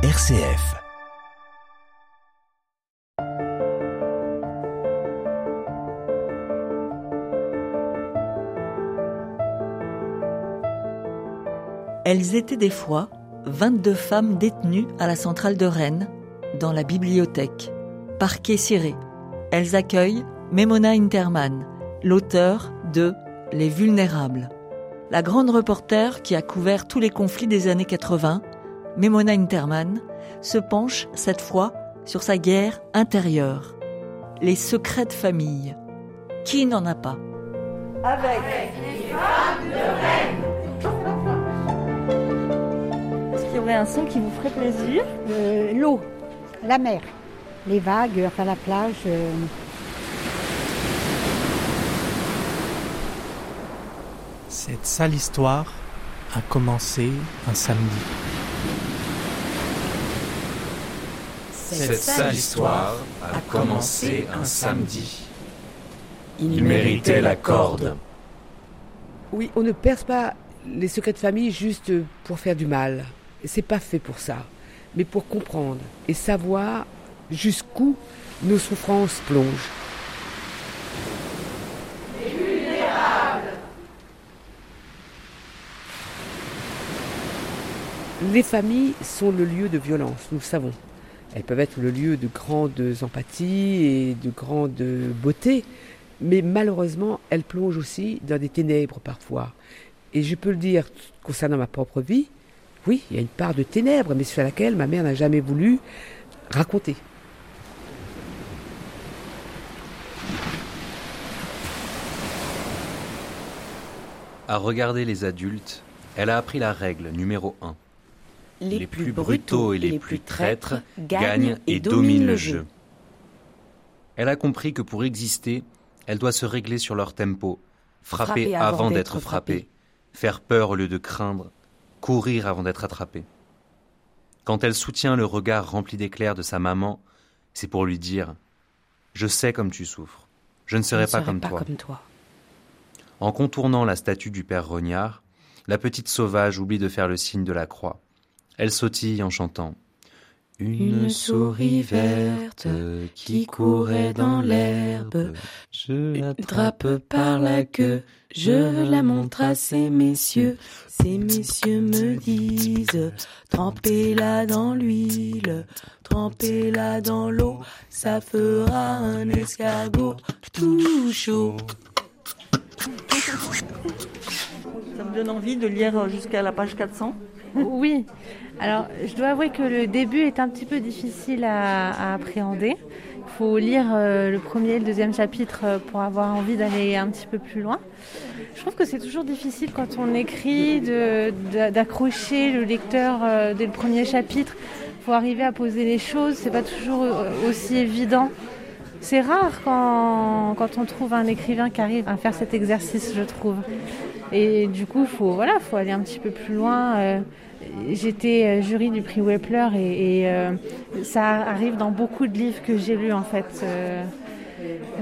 RCF. Elles étaient des fois 22 femmes détenues à la centrale de Rennes, dans la bibliothèque. Parquet ciré. Elles accueillent Memona Interman, l'auteur de Les Vulnérables. La grande reporter qui a couvert tous les conflits des années 80, Memona Interman, se penche cette fois sur sa guerre intérieure. Les secrets de famille. Qui n'en a pas? Avec les femmes de Rennes Est-ce qu'il y aurait un son qui vous ferait plaisir? Euh, L'eau, la mer, les vagues, enfin la plage. euh, Cette sale histoire a commencé un samedi. Cette sale histoire a commencé un samedi. Il méritait la corde. Oui, on ne perce pas les secrets de famille juste pour faire du mal. C'est pas fait pour ça, mais pour comprendre et savoir jusqu'où nos souffrances plongent. Les familles sont le lieu de violence, nous le savons. Elles peuvent être le lieu de grandes empathies et de grande beauté, mais malheureusement, elles plongent aussi dans des ténèbres parfois. Et je peux le dire concernant ma propre vie, oui, il y a une part de ténèbres, mais sur laquelle ma mère n'a jamais voulu raconter. À regarder les adultes, elle a appris la règle numéro 1. Les, plus brutaux et les plus traîtres gagnent et dominent le jeu. Elle a compris que pour exister, elle doit se régler sur leur tempo, frapper, avant d'être frappée, faire peur au lieu de craindre, courir avant d'être attrapée. Quand elle soutient le regard rempli d'éclairs de sa maman, c'est pour lui dire ⁇ Je sais comme tu souffres, je ne serai pas, comme, toi. comme toi. En contournant la statue du père Rognard, la petite sauvage oublie de faire le signe de la croix. Elle sautille en chantant Une souris verte qui courait dans l'herbe, je l'attrape par la queue, je la montre à ces messieurs. Ces messieurs me disent Trempez-la dans l'huile, trempez-la dans l'eau, ça fera un escargot tout chaud. Ça me donne envie de lire jusqu'à la page 400. Oui. Alors, je dois avouer que le début est un petit peu difficile à, à appréhender. Il faut lire euh, le premier et le deuxième chapitre euh, pour avoir envie d'aller un petit peu plus loin. Je trouve que c'est toujours difficile quand on écrit d'accrocher le lecteur euh, dès le premier chapitre. Il faut arriver à poser les choses. C'est pas toujours aussi évident. C'est rare quand, quand on trouve un écrivain qui arrive à faire cet exercice, je trouve. Et du coup, faut voilà, faut aller un petit peu plus loin. J'étais euh, jury du prix Wepler et, et, euh, ça arrive dans beaucoup de livres que j'ai lus en fait. Euh,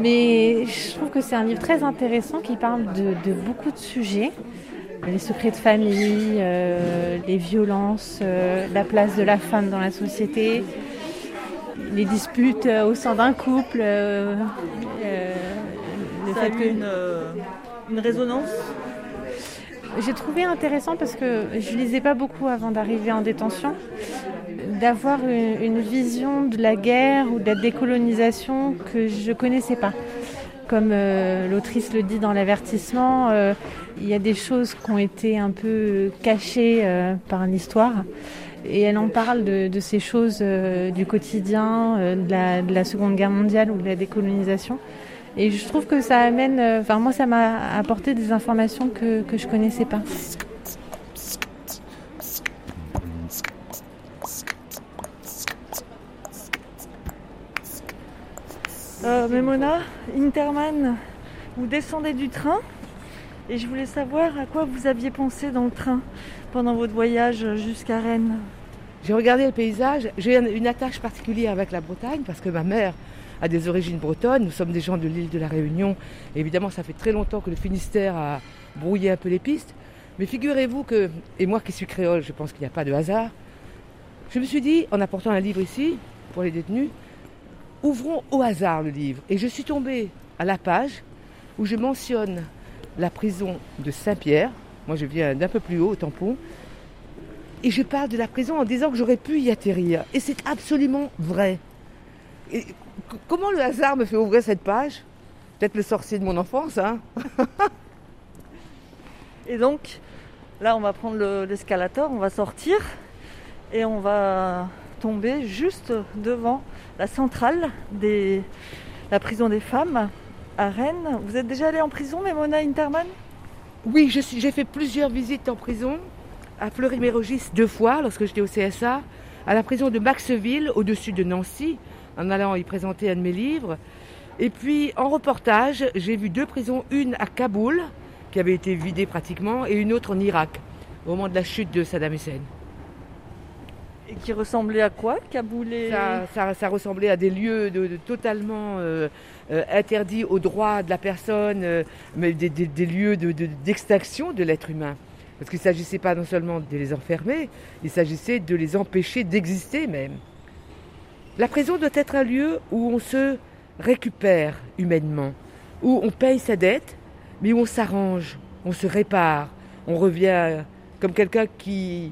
mais je trouve que c'est un livre très intéressant qui parle de, de beaucoup de sujets. Les secrets de famille, euh, les violences, la place de la femme dans la société, les disputes au sein d'un couple, le Ça a fait eu que une, euh, une résonance j'ai trouvé intéressant parce que je lisais pas beaucoup avant d'arriver en détention, d'avoir une, vision de la guerre ou de la décolonisation que je connaissais pas. Comme euh, l'autrice le dit dans l'avertissement, euh, il y a des choses qui ont été un peu cachées euh, par l'histoire. Et elle en parle de, ces choses du quotidien, de, la, de la Seconde Guerre mondiale ou de la décolonisation. Et je trouve que ça amène, euh, enfin moi ça m'a apporté des informations que, que je connaissais pas. Euh, Memona, Interman, vous descendez du train et je voulais savoir à quoi vous aviez pensé dans le train pendant votre voyage jusqu'à Rennes. J'ai regardé le paysage, j'ai une- une attache particulière avec la Bretagne parce que ma mère a des origines bretonnes, nous sommes des gens de l'île de la Réunion. Évidemment, ça fait très longtemps que le Finistère a brouillé un peu les pistes. Mais figurez-vous que, et moi qui suis créole, je pense qu'il n'y a pas de hasard, Je me suis dit, en apportant un livre ici, pour les détenus, ouvrons au hasard le livre. Et je suis tombée à la page où je mentionne la prison de Saint-Pierre. Moi, je viens d'un peu plus haut, au tampon. Et je parle de la prison en disant que j'aurais pu y atterrir. Et c'est absolument vrai. Et comment le hasard me fait ouvrir cette page? Peut-être le sorcier de mon enfance, hein. Et donc, là, on va prendre l'escalator, on va sortir et on va tomber juste devant la centrale de la prison des femmes à Rennes. Vous êtes déjà allé en prison, Mona Interman Oui, j'ai fait plusieurs visites en prison, à Fleury-Mérogis deux fois lorsque j'étais au CSA, à la prison de Maxville, au-dessus de Nancy, en allant y présenter un de mes livres. Et puis en reportage, j'ai vu deux prisons, une à Kaboul, qui avait été vidée pratiquement, et une autre en Irak, au moment de la chute de Saddam Hussein. Et qui ressemblait à quoi, Kaboul ça, ressemblait à des lieux de, totalement euh, euh, interdits aux droits de la personne, euh, mais des, lieux d'extinction de, l'être humain. Parce qu'il ne s'agissait pas non seulement de les enfermer, il s'agissait de les empêcher d'exister même. La prison doit être un lieu où on se récupère humainement, où on paye sa dette, mais où on s'arrange, on se répare, on revient comme quelqu'un qui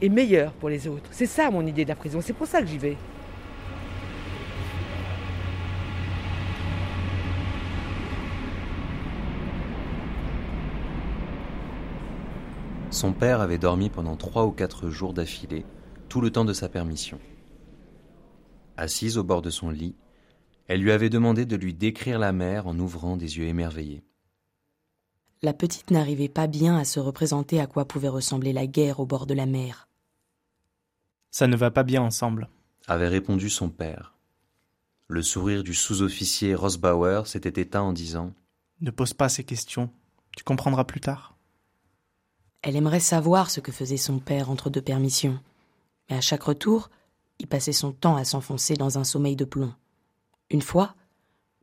est meilleur pour les autres. C'est ça mon idée de la prison, c'est pour ça que j'y vais. Son père avait dormi pendant trois ou quatre jours d'affilée, tout le temps de sa permission. Assise au bord de son lit, elle lui avait demandé de lui décrire la mer en ouvrant des yeux émerveillés. La petite n'arrivait pas bien à se représenter à quoi pouvait ressembler la guerre au bord de la mer. Ça ne va pas bien ensemble, avait répondu son père. Le sourire du sous-officier Rosbauer s'était éteint en disant Ne pose pas ces questions, tu comprendras plus tard. Elle aimerait savoir ce que faisait son père entre deux permissions, mais à chaque retour, il passait son temps à s'enfoncer dans un sommeil de plomb. Une fois,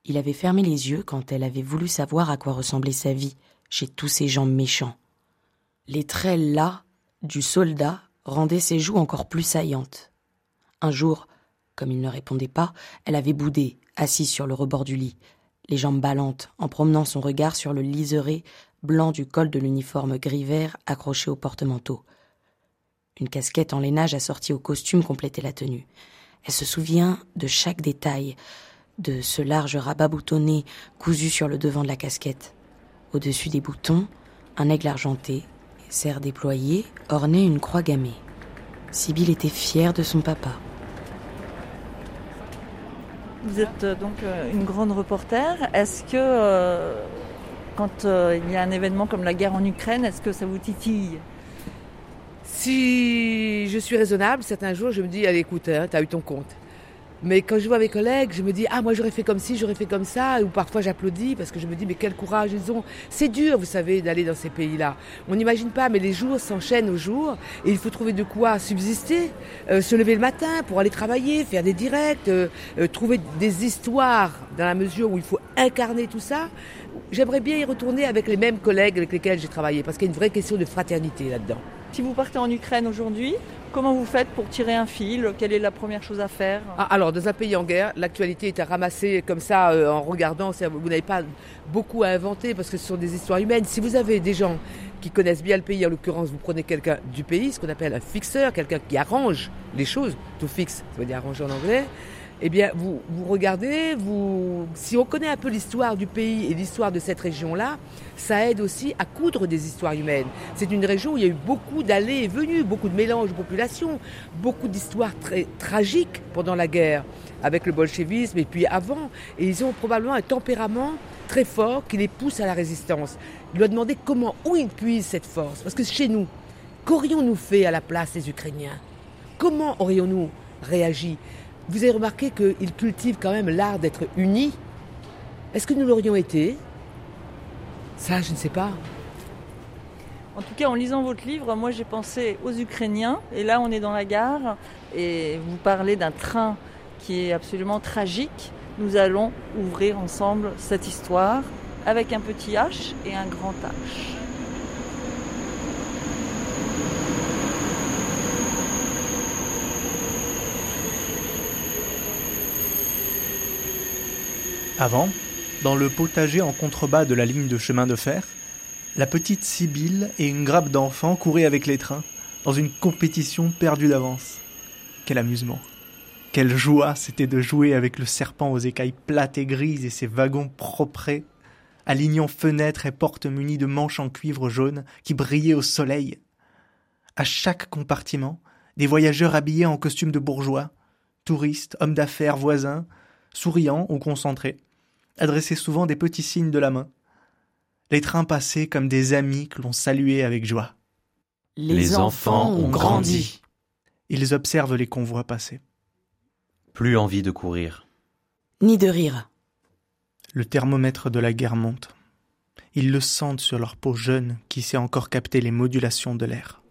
il avait fermé les yeux quand elle avait voulu savoir à quoi ressemblait sa vie chez tous ces gens méchants. Les traits là du soldat rendaient ses joues encore plus saillantes. Un jour, comme il ne répondait pas, elle avait boudé, assise sur le rebord du lit, les jambes ballantes, en promenant son regard sur le liseré blanc du col de l'uniforme gris-vert accroché au porte-manteau. Une casquette en lainage assortie au costume complétait la tenue. Elle se souvient de chaque détail, de ce large rabat boutonné cousu sur le devant de la casquette. Au-dessus des boutons, un aigle argenté, serre déployé, ornait une croix gammée. Sibyl était fière de son papa. Vous êtes euh, donc euh, une grande reporter. Est-ce que euh, quand il y a un événement comme la guerre en Ukraine, est-ce que ça vous titille? Si je suis raisonnable, certains jours, je me dis, allez, écoute, hein, t'as eu ton compte. Mais quand je vois mes collègues, je me dis, ah, moi j'aurais fait comme ci, j'aurais fait comme ça. Ou parfois j'applaudis parce que je me dis, mais quel courage ils ont. C'est dur, vous savez, d'aller dans ces pays-là. On n'imagine pas, mais les jours s'enchaînent aux jours et il faut trouver de quoi subsister, euh, se lever le matin pour aller travailler, faire des directs, euh, euh, trouver des histoires dans la mesure où il faut incarner tout ça. J'aimerais bien y retourner avec les mêmes collègues avec lesquels j'ai travaillé parce qu'il y a une vraie question de fraternité là-dedans. Si vous partez en Ukraine aujourd'hui, comment vous faites pour tirer un fil? Quelle est la première chose à faire? Ah, Alors, dans un pays en guerre, l'actualité est à ramasser comme ça euh, en regardant. Vous n'avez pas beaucoup à inventer parce que ce sont des histoires humaines. Si vous avez des gens qui connaissent bien le pays, en l'occurrence, vous prenez quelqu'un du pays, ce qu'on appelle un fixeur, quelqu'un qui arrange les choses, tout fixe, ça veut dire arranger en anglais eh bien, vous, vous regardez, vous, si on connaît un peu l'histoire du pays et l'histoire de cette région-là, ça aide aussi à coudre des histoires humaines. C'est une région où il y a eu beaucoup d'allées et venues, beaucoup de mélanges de populations, beaucoup d'histoires très tragiques pendant la guerre, avec le bolchevisme et puis avant. Et ils ont probablement un tempérament très fort qui les pousse à la résistance. Il doit demander comment, où ils puisent cette force. Parce que chez nous, qu'aurions-nous fait à la place des Ukrainiens? Comment aurions-nous réagi? Vous avez remarqué qu'ils cultivent quand même l'art d'être unis. Est-ce que nous l'aurions été? Ça, je ne sais pas. En tout cas, en lisant votre livre, moi j'ai pensé aux Ukrainiens. Et là, on est dans la gare et vous parlez d'un train qui est absolument tragique. Nous allons ouvrir ensemble cette histoire avec un petit H et un grand H. Avant, dans le potager en contrebas de la ligne de chemin de fer, la petite Sibylle et une grappe d'enfants couraient avec les trains, dans une compétition perdue d'avance. Quel amusement. Quelle joie c'était de jouer avec le serpent aux écailles plates et grises et ses wagons propres, alignant fenêtres et portes munies de manches en cuivre jaune qui brillaient au soleil. À chaque compartiment, des voyageurs habillés en costumes de bourgeois, touristes, hommes d'affaires, voisins, souriants ou concentrés, adressaient souvent des petits signes de la main. Les trains passaient comme des amis que l'on saluait avec joie. Les enfants ont grandi. Ils observent les convois passer. Plus envie de courir. Ni de rire. Le thermomètre de la guerre monte. Ils le sentent sur leur peau jeune qui sait encore capter les modulations de l'air.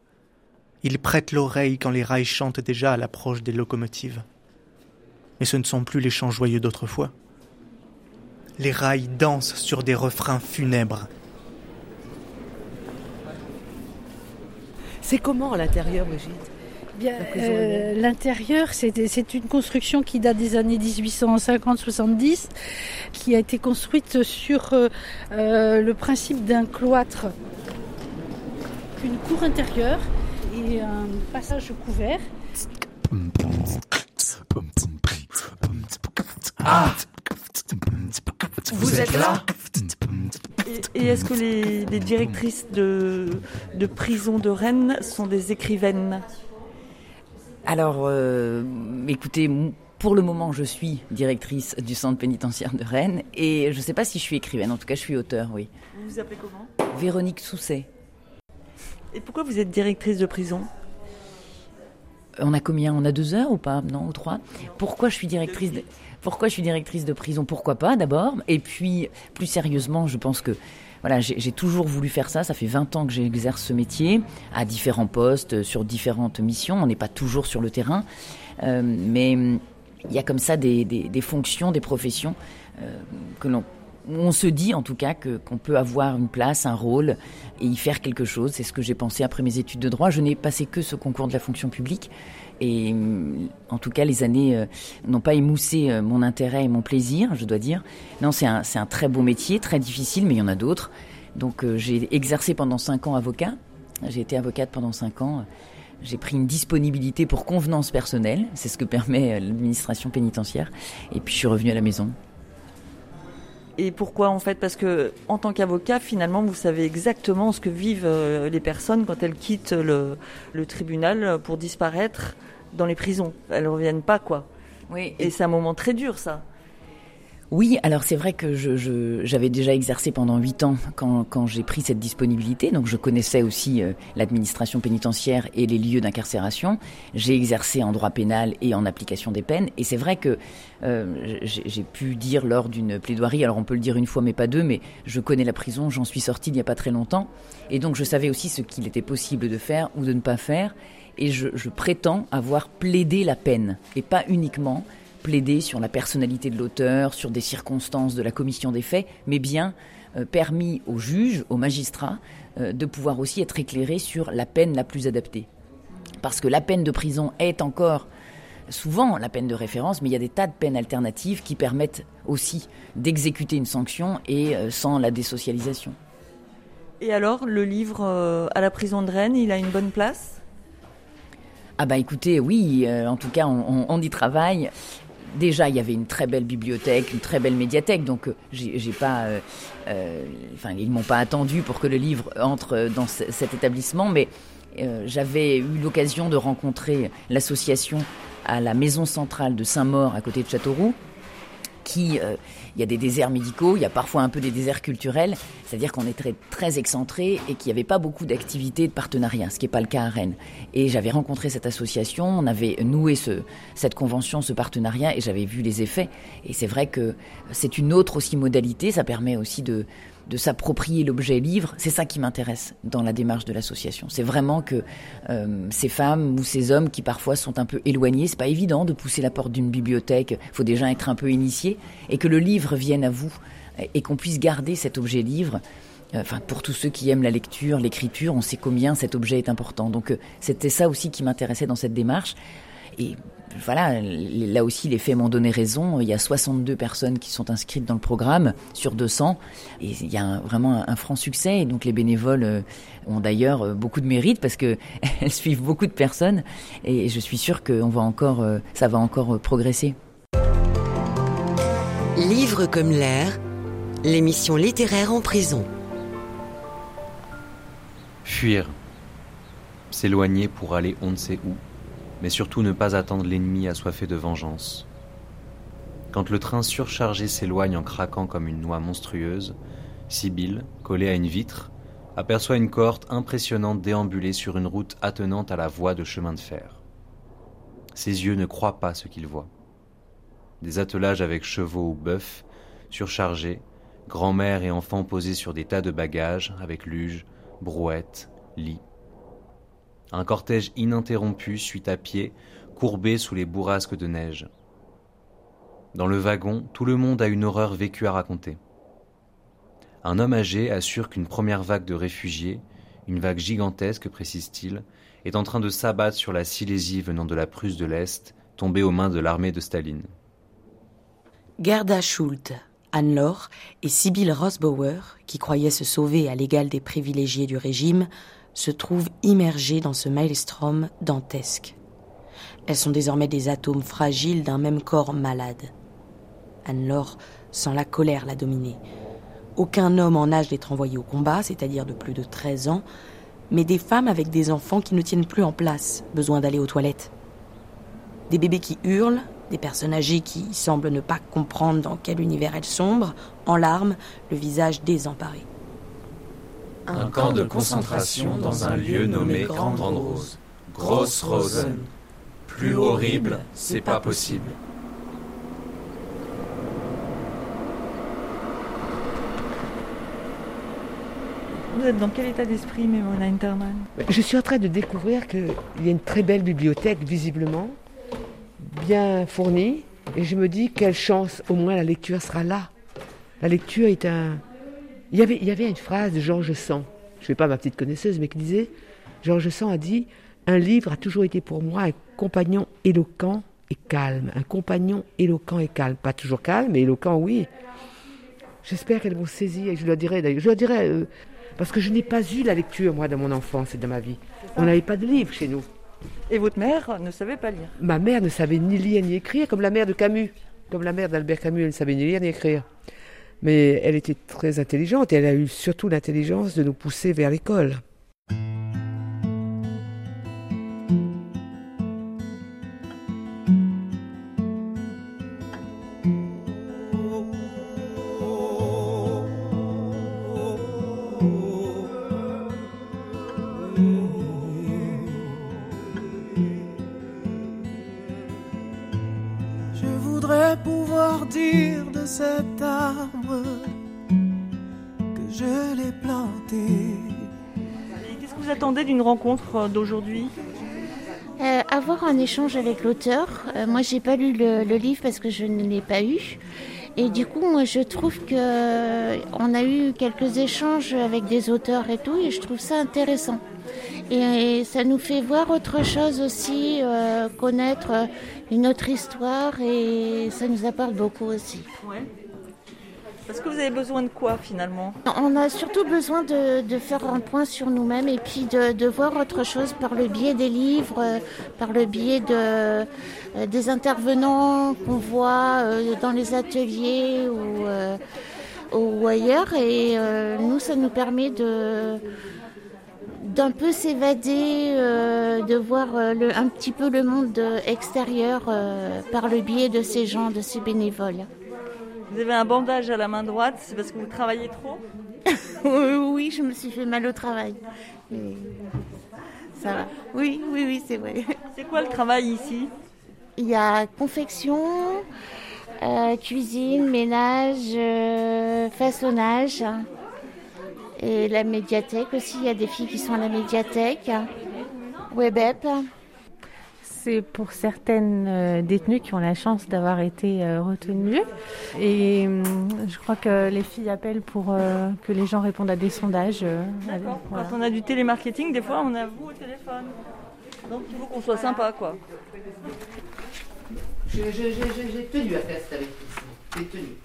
Ils prêtent l'oreille quand les rails chantent déjà à l'approche des locomotives. Mais ce ne sont plus les chants joyeux d'autrefois. Les rails dansent sur des refrains funèbres. C'est comment à l'intérieur, Brigitte Bien, euh, L'intérieur, c'est c'est une construction qui date des années 1850-70, qui a été construite sur euh, euh, le principe d'un cloître, une cour intérieure et un passage couvert. Ah Vous êtes là Et, et est-ce que les, les directrices de, de prison de Rennes sont des écrivaines Alors, euh, écoutez, pour le moment, je suis directrice du centre pénitentiaire de Rennes et je ne sais pas si je suis écrivaine. En tout cas, je suis auteur, oui. Vous vous appelez comment Véronique Sousset. Et pourquoi vous êtes directrice de prison On a combien? On a deux heures ou pas? Non, ou trois? Pourquoi je suis directrice de... Pourquoi je suis directrice de prison? Pourquoi pas d'abord? Et puis, plus sérieusement, je pense que voilà, j'ai toujours voulu faire ça. Ça fait 20 ans que j'exerce ce métier à différents postes, sur différentes missions. On n'est pas toujours sur le terrain, Euh, mais il y a comme ça des, fonctions, des professions euh, que l'on on se dit en tout cas que qu'on peut avoir une place, un rôle et y faire quelque chose. C'est ce que j'ai pensé après mes études de droit. Je n'ai passé que ce concours de la fonction publique et hum, en tout cas les années euh, n'ont pas émoussé euh, mon intérêt et mon plaisir, je dois dire. Non, c'est un très beau métier, très difficile, mais il y en a d'autres. Donc euh, j'ai exercé pendant cinq ans avocat. J'ai été avocate pendant cinq ans. J'ai pris une disponibilité pour convenance personnelle, c'est ce que permet l'administration pénitentiaire. Et puis je suis revenue à la maison. Et pourquoi en fait? Parce que en tant qu'avocat, finalement, vous savez exactement ce que vivent euh, les personnes quand elles quittent le, le tribunal pour disparaître dans les prisons. Elles reviennent pas, quoi. Oui, Et c'est un moment très dur, ça. Oui, alors c'est vrai que j'avais déjà exercé pendant huit ans quand, j'ai pris cette disponibilité, donc je connaissais aussi euh, l'administration pénitentiaire et les lieux d'incarcération. J'ai exercé en droit pénal et en application des peines, et c'est vrai que euh, j'ai, pu dire lors d'une plaidoirie, alors on peut le dire une fois mais pas deux, mais je connais la prison, j'en suis sortie il n'y a pas très longtemps, et donc je savais aussi ce qu'il était possible de faire ou de ne pas faire, et je prétends avoir plaidé la peine, et pas uniquement plaider sur la personnalité de l'auteur, sur des circonstances de la commission des faits, mais bien euh, permis aux juges, aux magistrats, euh, de pouvoir aussi être éclairés sur la peine la plus adaptée. Parce que la peine de prison est encore souvent la peine de référence, mais il y a des tas de peines alternatives qui permettent aussi d'exécuter une sanction et euh, sans la désocialisation. Et alors, le livre à la prison de Rennes, il a une bonne place? Ah bah écoutez, oui, euh, en tout cas, on, on- on y travaille. Déjà, il y avait une très belle bibliothèque, une très belle médiathèque, donc euh, j'ai pas, euh, euh, enfin, ils m'ont pas attendu pour que le livre entre dans ce- cet établissement, mais j'avais eu l'occasion de rencontrer l'association à la maison centrale de Saint-Maur, à côté de Châteauroux, qui, il y a des déserts médicaux, il y a parfois un peu des déserts culturels, c'est-à-dire qu'on très, très excentré et qu'il n'y avait pas beaucoup d'activités de partenariat, ce qui n'est pas le cas à Rennes. Et j'avais rencontré cette association, on avait noué ce, cette convention, ce partenariat, et j'avais vu les effets. Et c'est vrai que c'est une autre aussi modalité, ça permet aussi de, de s'approprier l'objet livre. C'est ça qui m'intéresse dans la démarche de l'association. C'est vraiment que euh, ces femmes ou ces hommes qui parfois sont un peu éloignés, c'est pas évident de pousser la porte d'une bibliothèque, faut déjà être un peu initié, et que le livre vienne à vous et qu'on puisse garder cet objet livre. Euh, Enfin, pour tous ceux qui aiment la lecture, l'écriture, on sait combien cet objet est important. Donc, euh, c'était ça aussi qui m'intéressait dans cette démarche. Et voilà, là aussi, les faits m'ont donné raison. Il y a 62 personnes qui sont inscrites dans le programme sur 200. Et il y a vraiment un, franc succès. Et donc, les bénévoles euh, ont d'ailleurs euh, beaucoup de mérite parce qu'elles suivent beaucoup de personnes. Et je suis sûre que va encore, euh, ça va encore progresser. Livre comme l'air, l'émission littéraire en prison. Fuir. S'éloigner pour aller on ne sait où mais surtout ne pas attendre l'ennemi assoiffé de vengeance. Quand le train surchargé s'éloigne en craquant comme une noix monstrueuse, Sibylle, collée à une vitre, aperçoit une cohorte impressionnante déambuler sur une route attenante à la voie de chemin de fer. Ses yeux ne croient pas ce qu'ils voient. Des attelages avec chevaux ou bœufs, surchargés, grand-mère et enfants posés sur des tas de bagages avec luge, brouettes, lits. Un cortège ininterrompu suit à pied, courbé sous les bourrasques de neige. Dans le wagon, tout le monde a une horreur vécue à raconter. Un homme âgé assure qu'une première vague de réfugiés, une vague gigantesque, précise-t-il, est en train de s'abattre sur la Silésie venant de la Prusse de l'Est, tombée aux mains de l'armée de Staline. Gerda Schult, Anne-Laure et Sibylle Rosbauer, qui croyaient se sauver à l'égal des privilégiés du régime, se trouvent immergées dans ce maelstrom dantesque. Elles sont désormais des atomes fragiles d'un même corps malade. Anne-Laure sent la colère la dominer. Aucun homme en âge d'être envoyé au combat, c'est-à-dire de plus de 13 ans, mais des femmes avec des enfants qui ne tiennent plus en place, besoin d'aller aux toilettes. Des bébés qui hurlent, des personnes âgées qui semblent ne pas comprendre dans quel univers elles sombrent, en larmes, le visage désemparé un camp de concentration dans un lieu nommé Grande Rose. Grosse Rosen. Plus horrible, c'est pas possible. Vous êtes dans quel état d'esprit, Mémona Interman Je suis en train de découvrir qu'il y a une très belle bibliothèque, visiblement, bien fournie, et je me dis quelle chance, au moins la lecture sera là. La lecture est un, il y avait, il y avait une phrase de Georges Sand, je ne suis pas ma petite connaisseuse, mais qui disait, Georges Sand a dit, un livre a toujours été pour moi un compagnon éloquent et calme. Un compagnon éloquent et calme. Pas toujours calme, mais éloquent, oui. J'espère qu'elles vont saisir, et je leur dirai d'ailleurs, je leur dirai, euh, parce que je n'ai pas eu la lecture, moi, dans mon enfance et dans ma vie. On n'avait pas de livre chez nous. Et votre mère ne savait pas lire Ma mère ne savait ni lire ni écrire, comme la mère de Camus. Comme la mère d'Albert Camus, elle ne savait ni lire ni écrire. Mais elle était très intelligente et elle a eu surtout l'intelligence de nous pousser vers l'école. Cet arbre que je l'ai planté. Qu'est-ce que vous attendez d'une rencontre d'aujourd'hui? Euh, avoir un échange avec l'auteur. Euh, moi, j'ai pas lu le, le, livre parce que je ne l'ai pas eu. Et du coup, moi, je trouve que on a eu quelques échanges avec des auteurs et tout, et je trouve ça intéressant. Et, ça nous fait voir autre chose aussi, euh, connaître une autre histoire, et ça nous apporte beaucoup aussi. Ouais. Est-ce que vous avez besoin de quoi finalement? On a surtout besoin de, de, faire un point sur nous-mêmes et puis de, de, voir autre chose par le biais des livres, euh, par le biais de, euh, des intervenants qu'on voit dans les ateliers ou, ou ailleurs. Et nous, ça nous permet de d'un peu s'évader, euh, de voir euh, le, un petit peu le monde extérieur euh, par le biais de ces gens, de ces bénévoles. Vous avez un bandage à la main droite, c'est parce que vous travaillez trop Oui, je me suis fait mal au travail. Mais ça va. Oui, oui, oui, c'est vrai. C'est quoi le travail ici? Il y a confection, euh, cuisine, ménage, façonnage. Et la médiathèque aussi, il y a des filles qui sont à la médiathèque. Webep. C'est pour certaines euh, détenues qui ont la chance d'avoir été euh, retenues. Et euh, je crois que les filles appellent pour euh, que les gens répondent à des sondages. D'accord. Voilà. Quand on a du télémarketing, des fois on a vous au téléphone. Donc il faut qu'on soit sympa, quoi. J'ai tenu à faire cette J'ai tenu.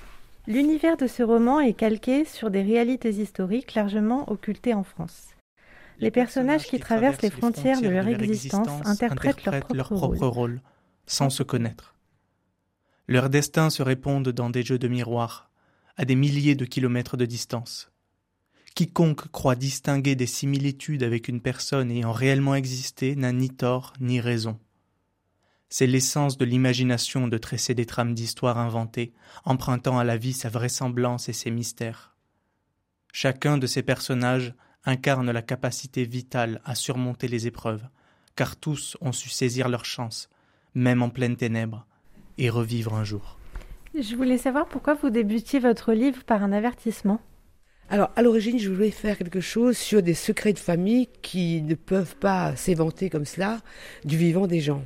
L'univers de ce roman est calqué sur des réalités historiques largement occultées en France. Les personnages qui traversent les frontières de leur existence interprètent leur propre rôle, sans se connaître. Leurs destins se répondent dans des jeux de miroirs, à des milliers de kilomètres de distance. Quiconque croit distinguer des similitudes avec une personne ayant réellement existé n'a ni tort ni raison. C'est l'essence de l'imagination de tresser des trames d'histoire inventées, empruntant à la vie sa vraisemblance et ses mystères. Chacun de ces personnages incarne la capacité vitale à surmonter les épreuves, car tous ont su saisir leur chance, même en pleine ténèbres, et revivre un jour. Je voulais savoir pourquoi vous débutiez votre livre par un avertissement. Alors, à l'origine, je voulais faire quelque chose sur des secrets de famille qui ne peuvent pas s'éventer comme cela du vivant des gens.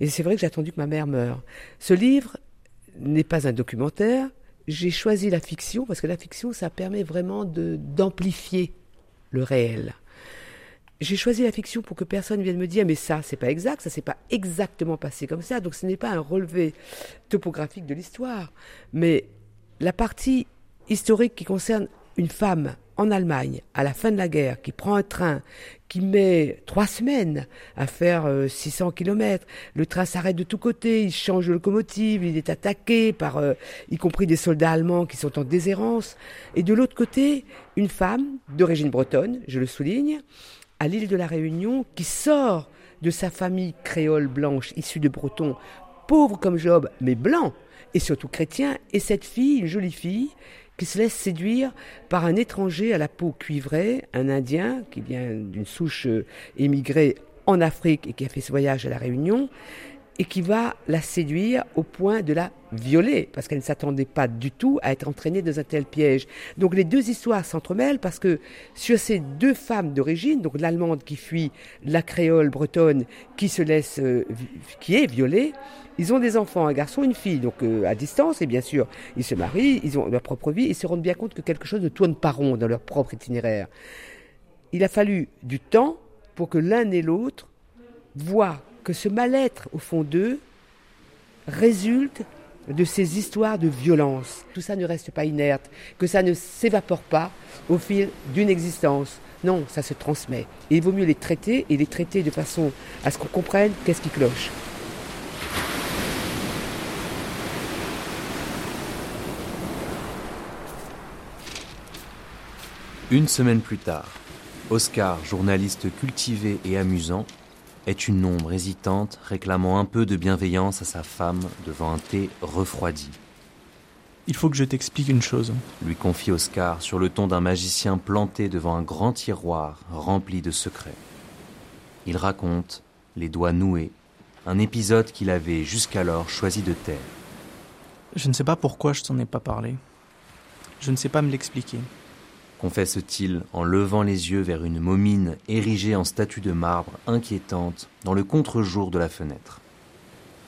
Et c'est vrai que j'ai attendu que ma mère meure. Ce livre n'est pas un documentaire. J'ai choisi la fiction parce que la fiction, ça permet vraiment d'amplifier le réel. J'ai choisi la fiction pour que personne vienne me dire mais ça c'est pas exact, ça s'est pas exactement passé comme ça. Donc ce n'est pas un relevé topographique de l'histoire, mais la partie historique qui concerne une femme en Allemagne, à la fin de la guerre, qui prend un train, qui met trois semaines à faire 600 euh, km, le train s'arrête de tous côtés, il change de locomotive, il est attaqué par, euh, y compris des soldats allemands qui sont en déshérence. Et de l'autre côté, une femme d'origine bretonne, je le souligne, à l'île de la Réunion, qui sort de sa famille créole blanche issue de Bretons, pauvre comme Job, mais blanc, et surtout chrétien, et cette fille, une jolie fille, qui se laisse séduire par un étranger à la peau cuivrée, un Indien qui vient d'une souche euh, émigrée en Afrique et qui a fait ce voyage à la Réunion, et qui va la séduire au point de la violer, parce qu'elle ne s'attendait pas du tout à être entraînée dans un tel piège. Donc les deux histoires s'entremêlent parce que sur ces deux femmes d'origine, donc l'allemande qui fuit, la créole bretonne qui se laisse, euh, qui est violée, ils ont des enfants, un garçon, une fille, donc euh, à distance, et bien sûr, ils se marient, ils ont leur propre vie, ils se rendent bien compte que quelque chose ne tourne pas rond dans leur propre itinéraire. Il a fallu du temps pour que l'un et l'autre voient que ce mal-être au fond d'eux résulte de ces histoires de violence. Tout ça ne reste pas inerte, que ça ne s'évapore pas au fil d'une existence. Non, ça se transmet. Et il vaut mieux les traiter et les traiter de façon à ce qu'on comprenne qu'est-ce qui cloche. Une semaine plus tard, Oscar, journaliste cultivé et amusant, est une ombre hésitante réclamant un peu de bienveillance à sa femme devant un thé refroidi. Il faut que je t'explique une chose, lui confie Oscar sur le ton d'un magicien planté devant un grand tiroir rempli de secrets. Il raconte, les doigts noués, un épisode qu'il avait jusqu'alors choisi de taire. Je ne sais pas pourquoi je t'en ai pas parlé. Je ne sais pas me l'expliquer confesse-t-il en levant les yeux vers une momine érigée en statue de marbre inquiétante dans le contre-jour de la fenêtre.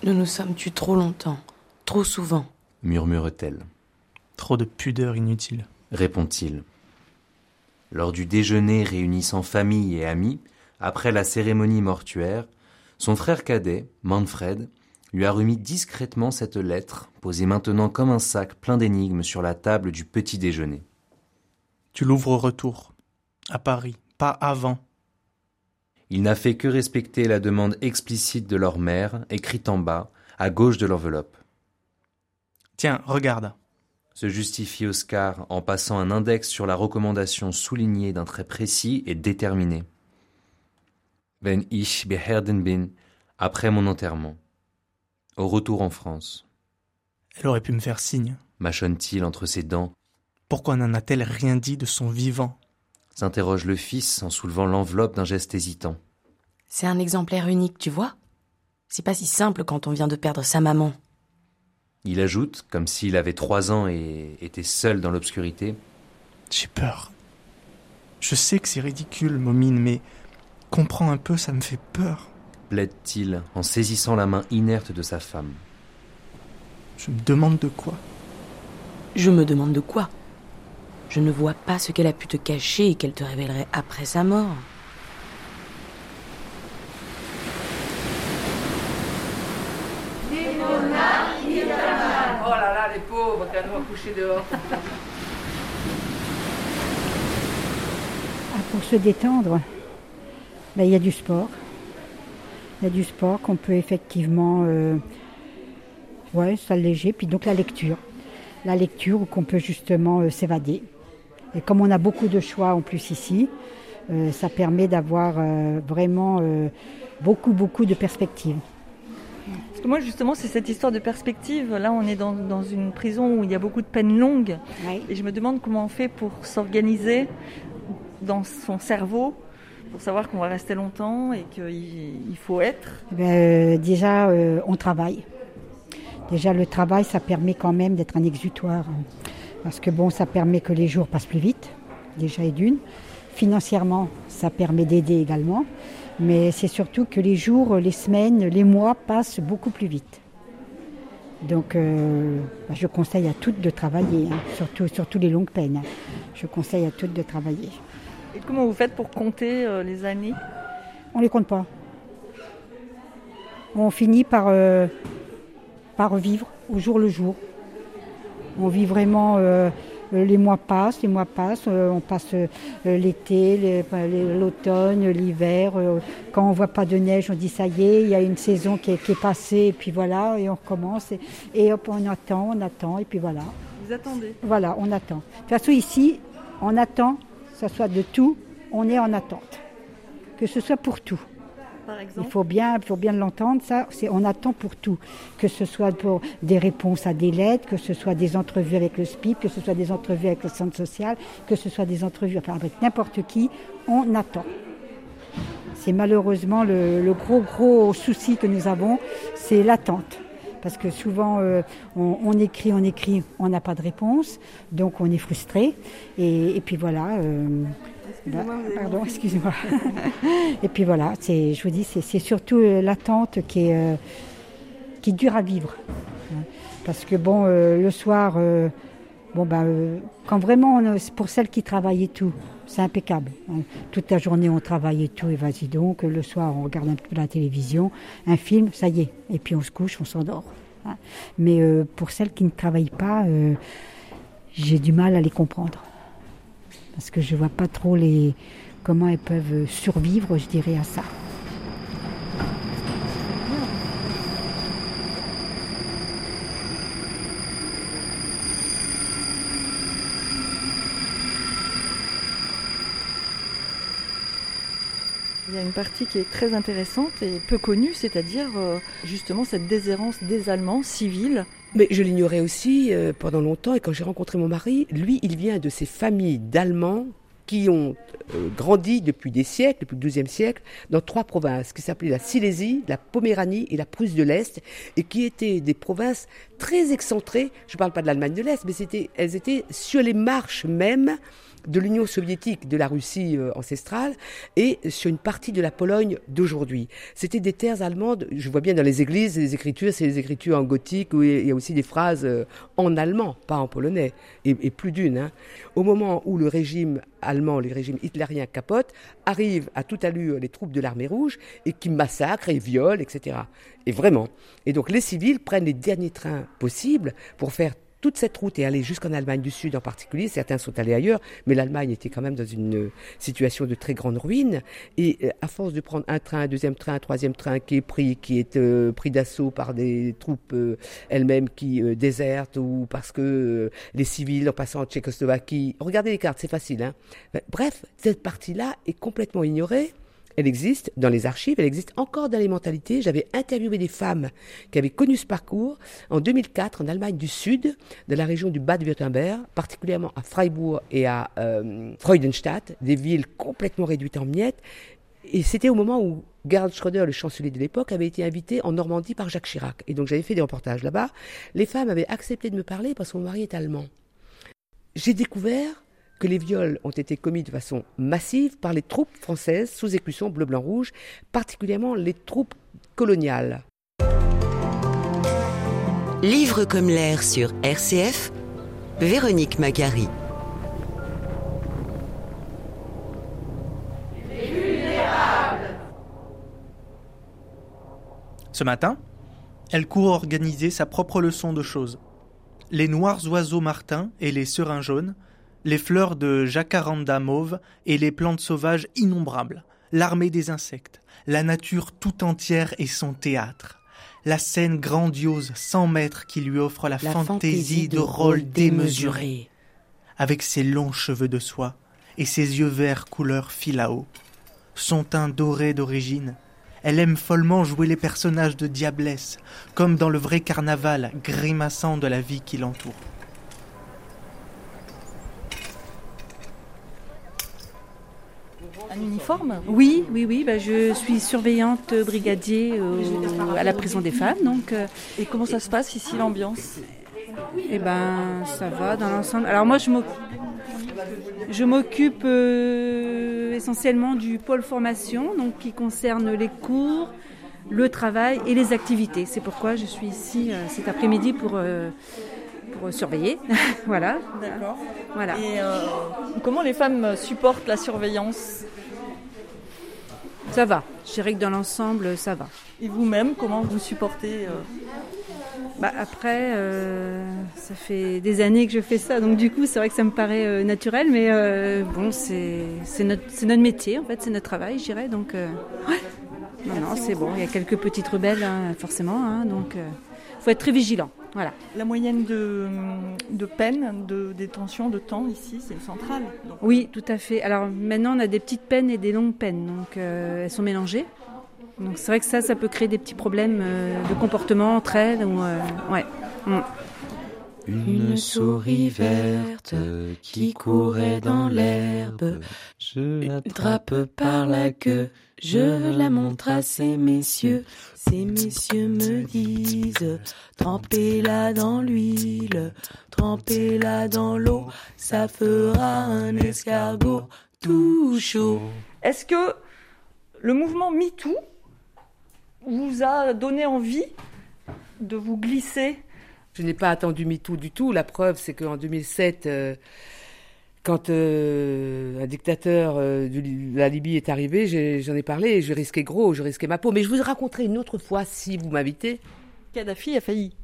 Nous nous sommes tus trop longtemps, trop souvent, murmure-t-elle. Trop de pudeur inutile, répond-il. Lors du déjeuner réunissant famille et amis, après la cérémonie mortuaire, son frère cadet, Manfred, lui a remis discrètement cette lettre, posée maintenant comme un sac plein d'énigmes sur la table du petit déjeuner. Tu l'ouvres au retour, à Paris, pas avant. Il n'a fait que respecter la demande explicite de leur mère, écrite en bas, à gauche de l'enveloppe. Tiens, regarde. Se justifie Oscar en passant un index sur la recommandation soulignée d'un trait précis et déterminé. Wenn ich beherden bin, après mon enterrement. Au retour en France. Elle aurait pu me faire signe. Mâchonne-t-il entre ses dents pourquoi n'en a-t-elle rien dit de son vivant? S'interroge le fils en soulevant l'enveloppe d'un geste hésitant. C'est un exemplaire unique, tu vois? C'est pas si simple quand on vient de perdre sa maman. Il ajoute, comme s'il avait trois ans et était seul dans l'obscurité. J'ai peur. Je sais que c'est ridicule, Momine, mais comprends un peu, ça me fait peur. Plaide-t-il en saisissant la main inerte de sa femme. Je me demande de quoi? Je me demande de quoi? Je ne vois pas ce qu'elle a pu te cacher et qu'elle te révélerait après sa mort. Oh là là, les pauvres, coucher dehors. Ah, pour se détendre, ben, il y a du sport. Il y a du sport qu'on peut effectivement euh, ouais, s'alléger. Puis donc la lecture. La lecture où qu'on peut justement euh, s'évader. Et comme on a beaucoup de choix en plus ici, euh, ça permet d'avoir euh, vraiment euh, beaucoup, beaucoup de perspectives. Parce que moi, justement, c'est cette histoire de perspective. Là, on est dans, dans une prison où il y a beaucoup de peines longues. Et je me demande comment on fait pour s'organiser dans son cerveau pour savoir qu'on va rester longtemps et qu'il il faut être. Eh ben, déjà, on travaille. Déjà, le travail, ça permet quand même d'être un exutoire. Parce que bon, ça permet que les jours passent plus vite, déjà et d'une. Financièrement, ça permet d'aider également. Mais c'est surtout que les jours, les semaines, les mois passent beaucoup plus vite. Donc, euh, bah, je conseille à toutes de travailler, hein, surtout, surtout les longues peines. hein. Je conseille à toutes de travailler. Et comment vous faites pour compter euh, les années? On les compte pas. On finit par, euh, par vivre au jour le jour. On vit vraiment, euh, les mois passent, les mois passent, euh, on passe euh, l'été, l'automne, l'hiver. quand on voit pas de neige, on dit ça y est, il y a une saison qui est, qui est passée, et puis voilà, et on recommence. Et, et hop, on attend, on attend, et puis voilà. Vous attendez Voilà, on attend. De toute façon, ici, on attend, que ce soit de tout, on est en attente. Que ce soit pour tout. Par exemple Il faut bien, faut bien l'entendre, ça. C'est, on attend pour tout. Que ce soit pour des réponses à des lettres, que ce soit des entrevues avec le SPIP, que ce soit des entrevues avec le centre social, que ce soit des entrevues enfin, avec n'importe qui, on attend. C'est malheureusement le, le gros, gros souci que nous avons, c'est l'attente. Parce que souvent, euh, on, on écrit, on écrit, on n'a pas de réponse, donc on est frustré. Et, et puis voilà. euh, bah, pardon, excusez-moi. et puis voilà, c'est, je vous dis, c'est, surtout euh, l'attente qui, est, euh, qui dure à vivre. Parce que bon, euh, le soir, euh, bon ben, euh, quand vraiment, on pour celles qui travaillent et tout, c'est impeccable. hein. Toute la journée, on travaille et tout, et vas-y donc. Le soir, on regarde un peu la télévision, un film, ça y est. Et puis on se couche, on s'endort. hein. Mais pour celles qui ne travaillent pas, j'ai du mal à les comprendre. Parce que je vois pas trop les comment elles peuvent survivre, je dirais, à ça. Il y a une partie qui est très intéressante et peu connue, c'est-à-dire euh, justement cette déshérence des Allemands civils. Mais je l'ignorais aussi euh, pendant longtemps. Et quand j'ai rencontré mon mari, lui, il vient de ces familles d'Allemands qui ont euh, grandi depuis des siècles, depuis le XIIe siècle, dans trois provinces qui s'appelaient la Silésie, la Poméranie et la Prusse de l'Est, et qui étaient des provinces très excentrées. Je ne parle pas de l'Allemagne de l'Est, mais c'était, elles étaient sur les marches même de l'Union soviétique, de la Russie euh, ancestrale, et sur une partie de la Pologne d'aujourd'hui. C'était des terres allemandes, je vois bien dans les églises, les écritures, c'est les écritures en gothique, où il y a aussi des phrases euh, en allemand, pas en polonais, et, plus d'une. hein. Au moment où le régime allemand, le régime hitlérien capote, arrivent à toute allure les troupes de l'armée rouge, et qui massacrent et violent, etc. Et vraiment. Et donc les civils prennent les derniers trains possibles pour faire toute cette route est allée jusqu'en Allemagne du Sud en particulier. Certains sont allés ailleurs, mais l'Allemagne était quand même dans une euh, situation de très grande ruine. Et euh, à force de prendre un train, un deuxième train, un troisième train qui est pris, qui est euh, pris d'assaut par des troupes elles-mêmes qui désertent ou parce que les civils en passant en Tchécoslovaquie. Regardez les cartes, c'est facile. Hein Bref, cette partie-là est complètement ignorée. Elle existe dans les archives, elle existe encore dans les mentalités. J'avais interviewé des femmes qui avaient connu ce parcours en 2004 en Allemagne du Sud, de la région du Bade-Württemberg, particulièrement à Freiburg et à euh, Freudenstadt, des villes complètement réduites en miettes. Et c'était au moment où Gerhard Schröder, le chancelier de l'époque, avait été invité en Normandie par Jacques Chirac. Et donc j'avais fait des reportages là-bas. Les femmes avaient accepté de me parler parce que mon mari est allemand. J'ai découvert que les viols ont été commis de façon massive par les troupes françaises sous écusson bleu-blanc-rouge, particulièrement les troupes coloniales. Livre comme l'air sur RCF, Véronique Magari. Ce matin, Elle court organiser sa propre leçon de choses. Les noirs oiseaux martins et les serins jaunes, les fleurs de jacaranda mauve et les plantes sauvages innombrables, l'armée des insectes, la nature tout entière et son théâtre. La scène grandiose sans maître qui lui offre la, fantaisie de rôles démesurés. Avec ses longs cheveux de soie et ses yeux verts couleur filao. Son teint doré d'origine, elle aime follement jouer les personnages de diablesse, comme dans le vrai carnaval grimaçant de la vie qui l'entoure. Un uniforme Oui, oui, oui. Bah, je suis surveillante brigadier euh, à la prison des femmes. Donc, euh, et comment ça se passe ici, l'ambiance? Eh ben, ça va dans l'ensemble. Alors moi, je m'occupe, je m'occupe euh, essentiellement du pôle formation, donc qui concerne les cours, le travail et les activités. C'est pourquoi je suis ici cet après-midi pour pour surveiller. voilà. D'accord. Voilà. Et comment les femmes supportent la surveillance? Ça va. Je dirais que dans l'ensemble, ça va. Et vous-même, comment vous supportez euh bah Après, euh, ça fait des années que je fais ça, donc du coup, c'est vrai que ça me paraît euh, naturel, mais bon, c'est notre, notre métier, en fait, c'est notre travail, je dirais. Donc, ouais. Non, non, c'est bon. Il y a quelques petites rebelles, hein, forcément, hein, donc il faut être très vigilant. Voilà. La moyenne de, de peine, de détention, de temps ici, c'est une centrale. Oui, tout à fait. Alors maintenant, on a des petites peines et des longues peines, donc euh, elles sont mélangées. Donc c'est vrai que ça, ça peut créer des petits problèmes euh, de comportement entre elles. Ou, euh, ouais. Mm. Une souris verte qui courait dans l'herbe. Je l'attrape par la queue, je la montre à ces messieurs. Ces messieurs me disent Trempez-la dans l'huile, trempez-la dans l'eau, ça fera un escargot tout chaud. Est-ce que le mouvement MeToo vous a donné envie de vous glisser je n'ai pas attendu MeToo du tout. La preuve, c'est qu'en 2007, euh, quand euh, un dictateur euh, de la Libye est arrivé, j'en ai, parlé, je risquais gros, je risquais ma peau. Mais je vous raconterai une autre fois si vous m'invitez. Kadhafi a failli.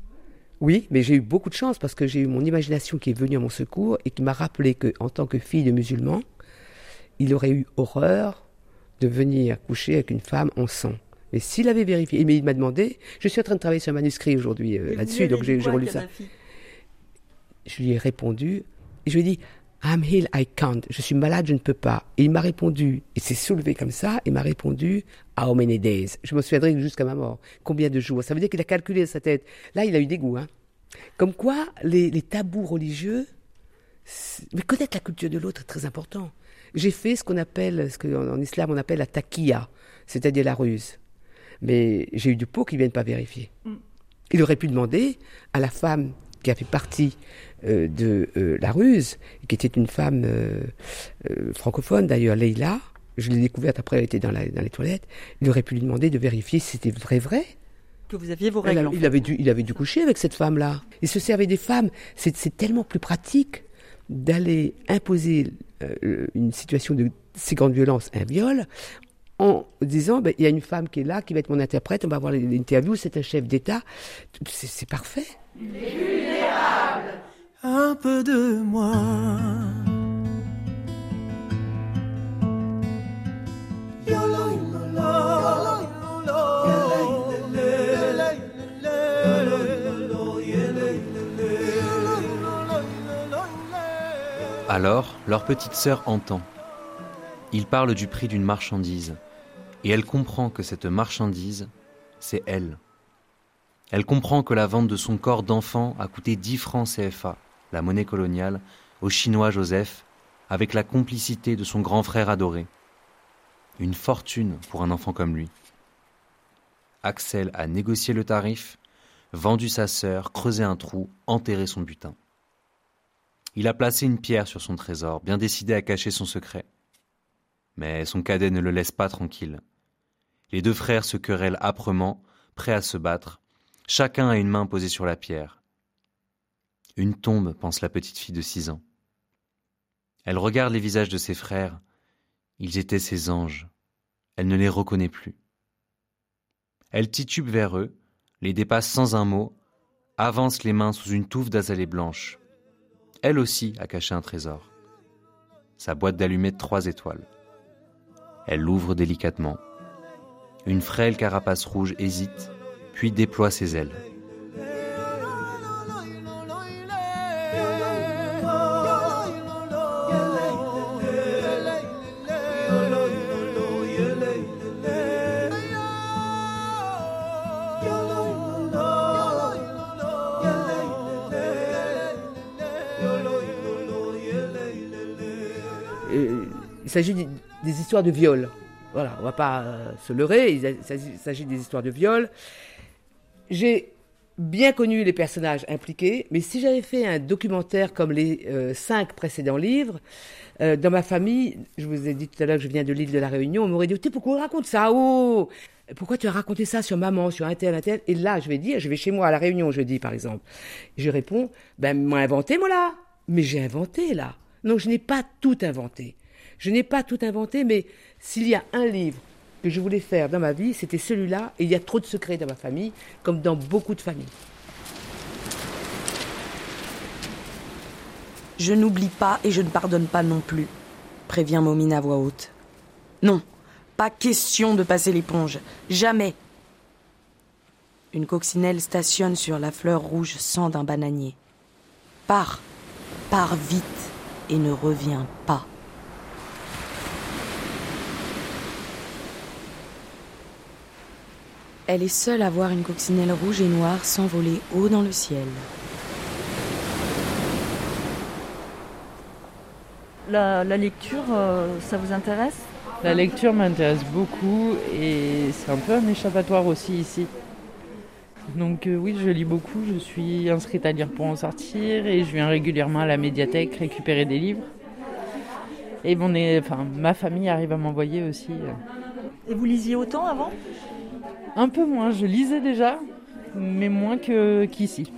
Oui, mais j'ai eu beaucoup de chance parce que j'ai eu mon imagination qui est venue à mon secours et qui m'a rappelé qu'en tant que fille de musulman, il aurait eu horreur de venir coucher avec une femme en sang. Mais s'il avait vérifié, mais il m'a demandé, je suis en train de travailler sur un manuscrit aujourd'hui euh, là-dessus, donc j'ai relu ça. Je lui ai répondu, et je lui ai dit, I'm ill, I can't. Je suis malade, je ne peux pas. Et il m'a répondu, il s'est soulevé comme ça, et m'a répondu, How many days? Je me souviendrai jusqu'à ma mort. Combien de jours? Ça veut dire qu'il a calculé dans sa tête. Là, il a eu des goûts. Hein. Comme quoi, les, les tabous religieux, mais connaître la culture de l'autre est très important. J'ai fait ce qu'on appelle, ce qu'en islam on appelle la taqiya, c'est-à-dire la ruse mais j'ai eu du pot qui ne viennent pas vérifier. Mm. Il aurait pu demander à la femme qui a fait partie euh, de euh, la ruse, qui était une femme euh, francophone d'ailleurs, Leila, je l'ai découverte après, elle était dans, les toilettes, il aurait pu lui demander de vérifier si c'était vrai vrai. Que vous aviez vos règles. il, avait dû, il avait dû coucher avec cette femme-là. Il se servait des femmes. C'est tellement plus pratique d'aller imposer une situation de si grande violence, un viol, en disant ben, il y a une femme qui est là, qui va être mon interprète, on va voir l'interview, c'est un chef d'État. C'est parfait. Un peu de moi. Alors, leur petite sœur entend. Il parle du prix d'une marchandise et elle comprend que cette marchandise, c'est elle. Elle comprend que la vente de son corps d'enfant a coûté 10 francs CFA, la monnaie coloniale, au chinois Joseph, avec la complicité de son grand frère adoré. Une fortune pour un enfant comme lui. Axel a négocié le tarif, vendu sa sœur, creusé un trou, enterré son butin. Il a placé une pierre sur son trésor, bien décidé à cacher son secret. Mais son cadet ne le laisse pas tranquille. Les deux frères se querellent âprement, prêts à se battre. Chacun a une main posée sur la pierre. Une tombe, pense la petite fille de six ans. Elle regarde les visages de ses frères. Ils étaient ses anges. Elle ne les reconnaît plus. Elle titube vers eux, les dépasse sans un mot, avance les mains sous une touffe d'azalées blanches. Elle aussi a caché un trésor. Sa boîte d'allumettes trois étoiles. Elle l'ouvre délicatement. Une frêle carapace rouge hésite, puis déploie ses ailes. Euh, il s'agit des- histoires de viol. Voilà, on va pas euh, se leurrer, il s'agit- des histoires de viol. J'ai bien connu les personnages impliqués, mais si j'avais fait un documentaire comme les euh, cinq précédents livres, euh, dans ma famille, je vous ai dit tout à l'heure que je viens de l'île de la Réunion, on m'aurait dit, T'es, pourquoi on raconte ça Oh? Pourquoi tu as raconté ça sur maman, sur un tel, un tel? Et là, je vais dire, je vais chez moi à la Réunion, je dis par exemple. Je réponds, ben, moi inventé, moi là. Mais j'ai inventé là. Non, je n'ai pas tout inventé. Je n'ai pas tout inventé, mais s'il y a un livre que je voulais faire dans ma vie, c'était celui-là. Et il y a trop de secrets dans ma famille, comme dans beaucoup de familles. Je n'oublie pas et je ne pardonne pas non plus, prévient Momine à voix haute. Non, pas question de passer l'éponge. Jamais. Une coccinelle stationne sur la fleur rouge sang d'un bananier. Pars, pars vite et ne reviens pas. Elle est seule à voir une coccinelle rouge et noire s'envoler haut dans le ciel. La, la lecture, euh, ça vous intéresse? La lecture m'intéresse beaucoup et c'est un peu un échappatoire aussi ici. Donc euh, oui, je lis beaucoup, je suis inscrite à lire pour en sortir et je viens régulièrement à la médiathèque récupérer des livres. Et mon, enfin, ma famille arrive à m'envoyer aussi. euh, Et vous lisiez autant avant? Un peu moins, je lisais déjà, mais moins que qu'ici.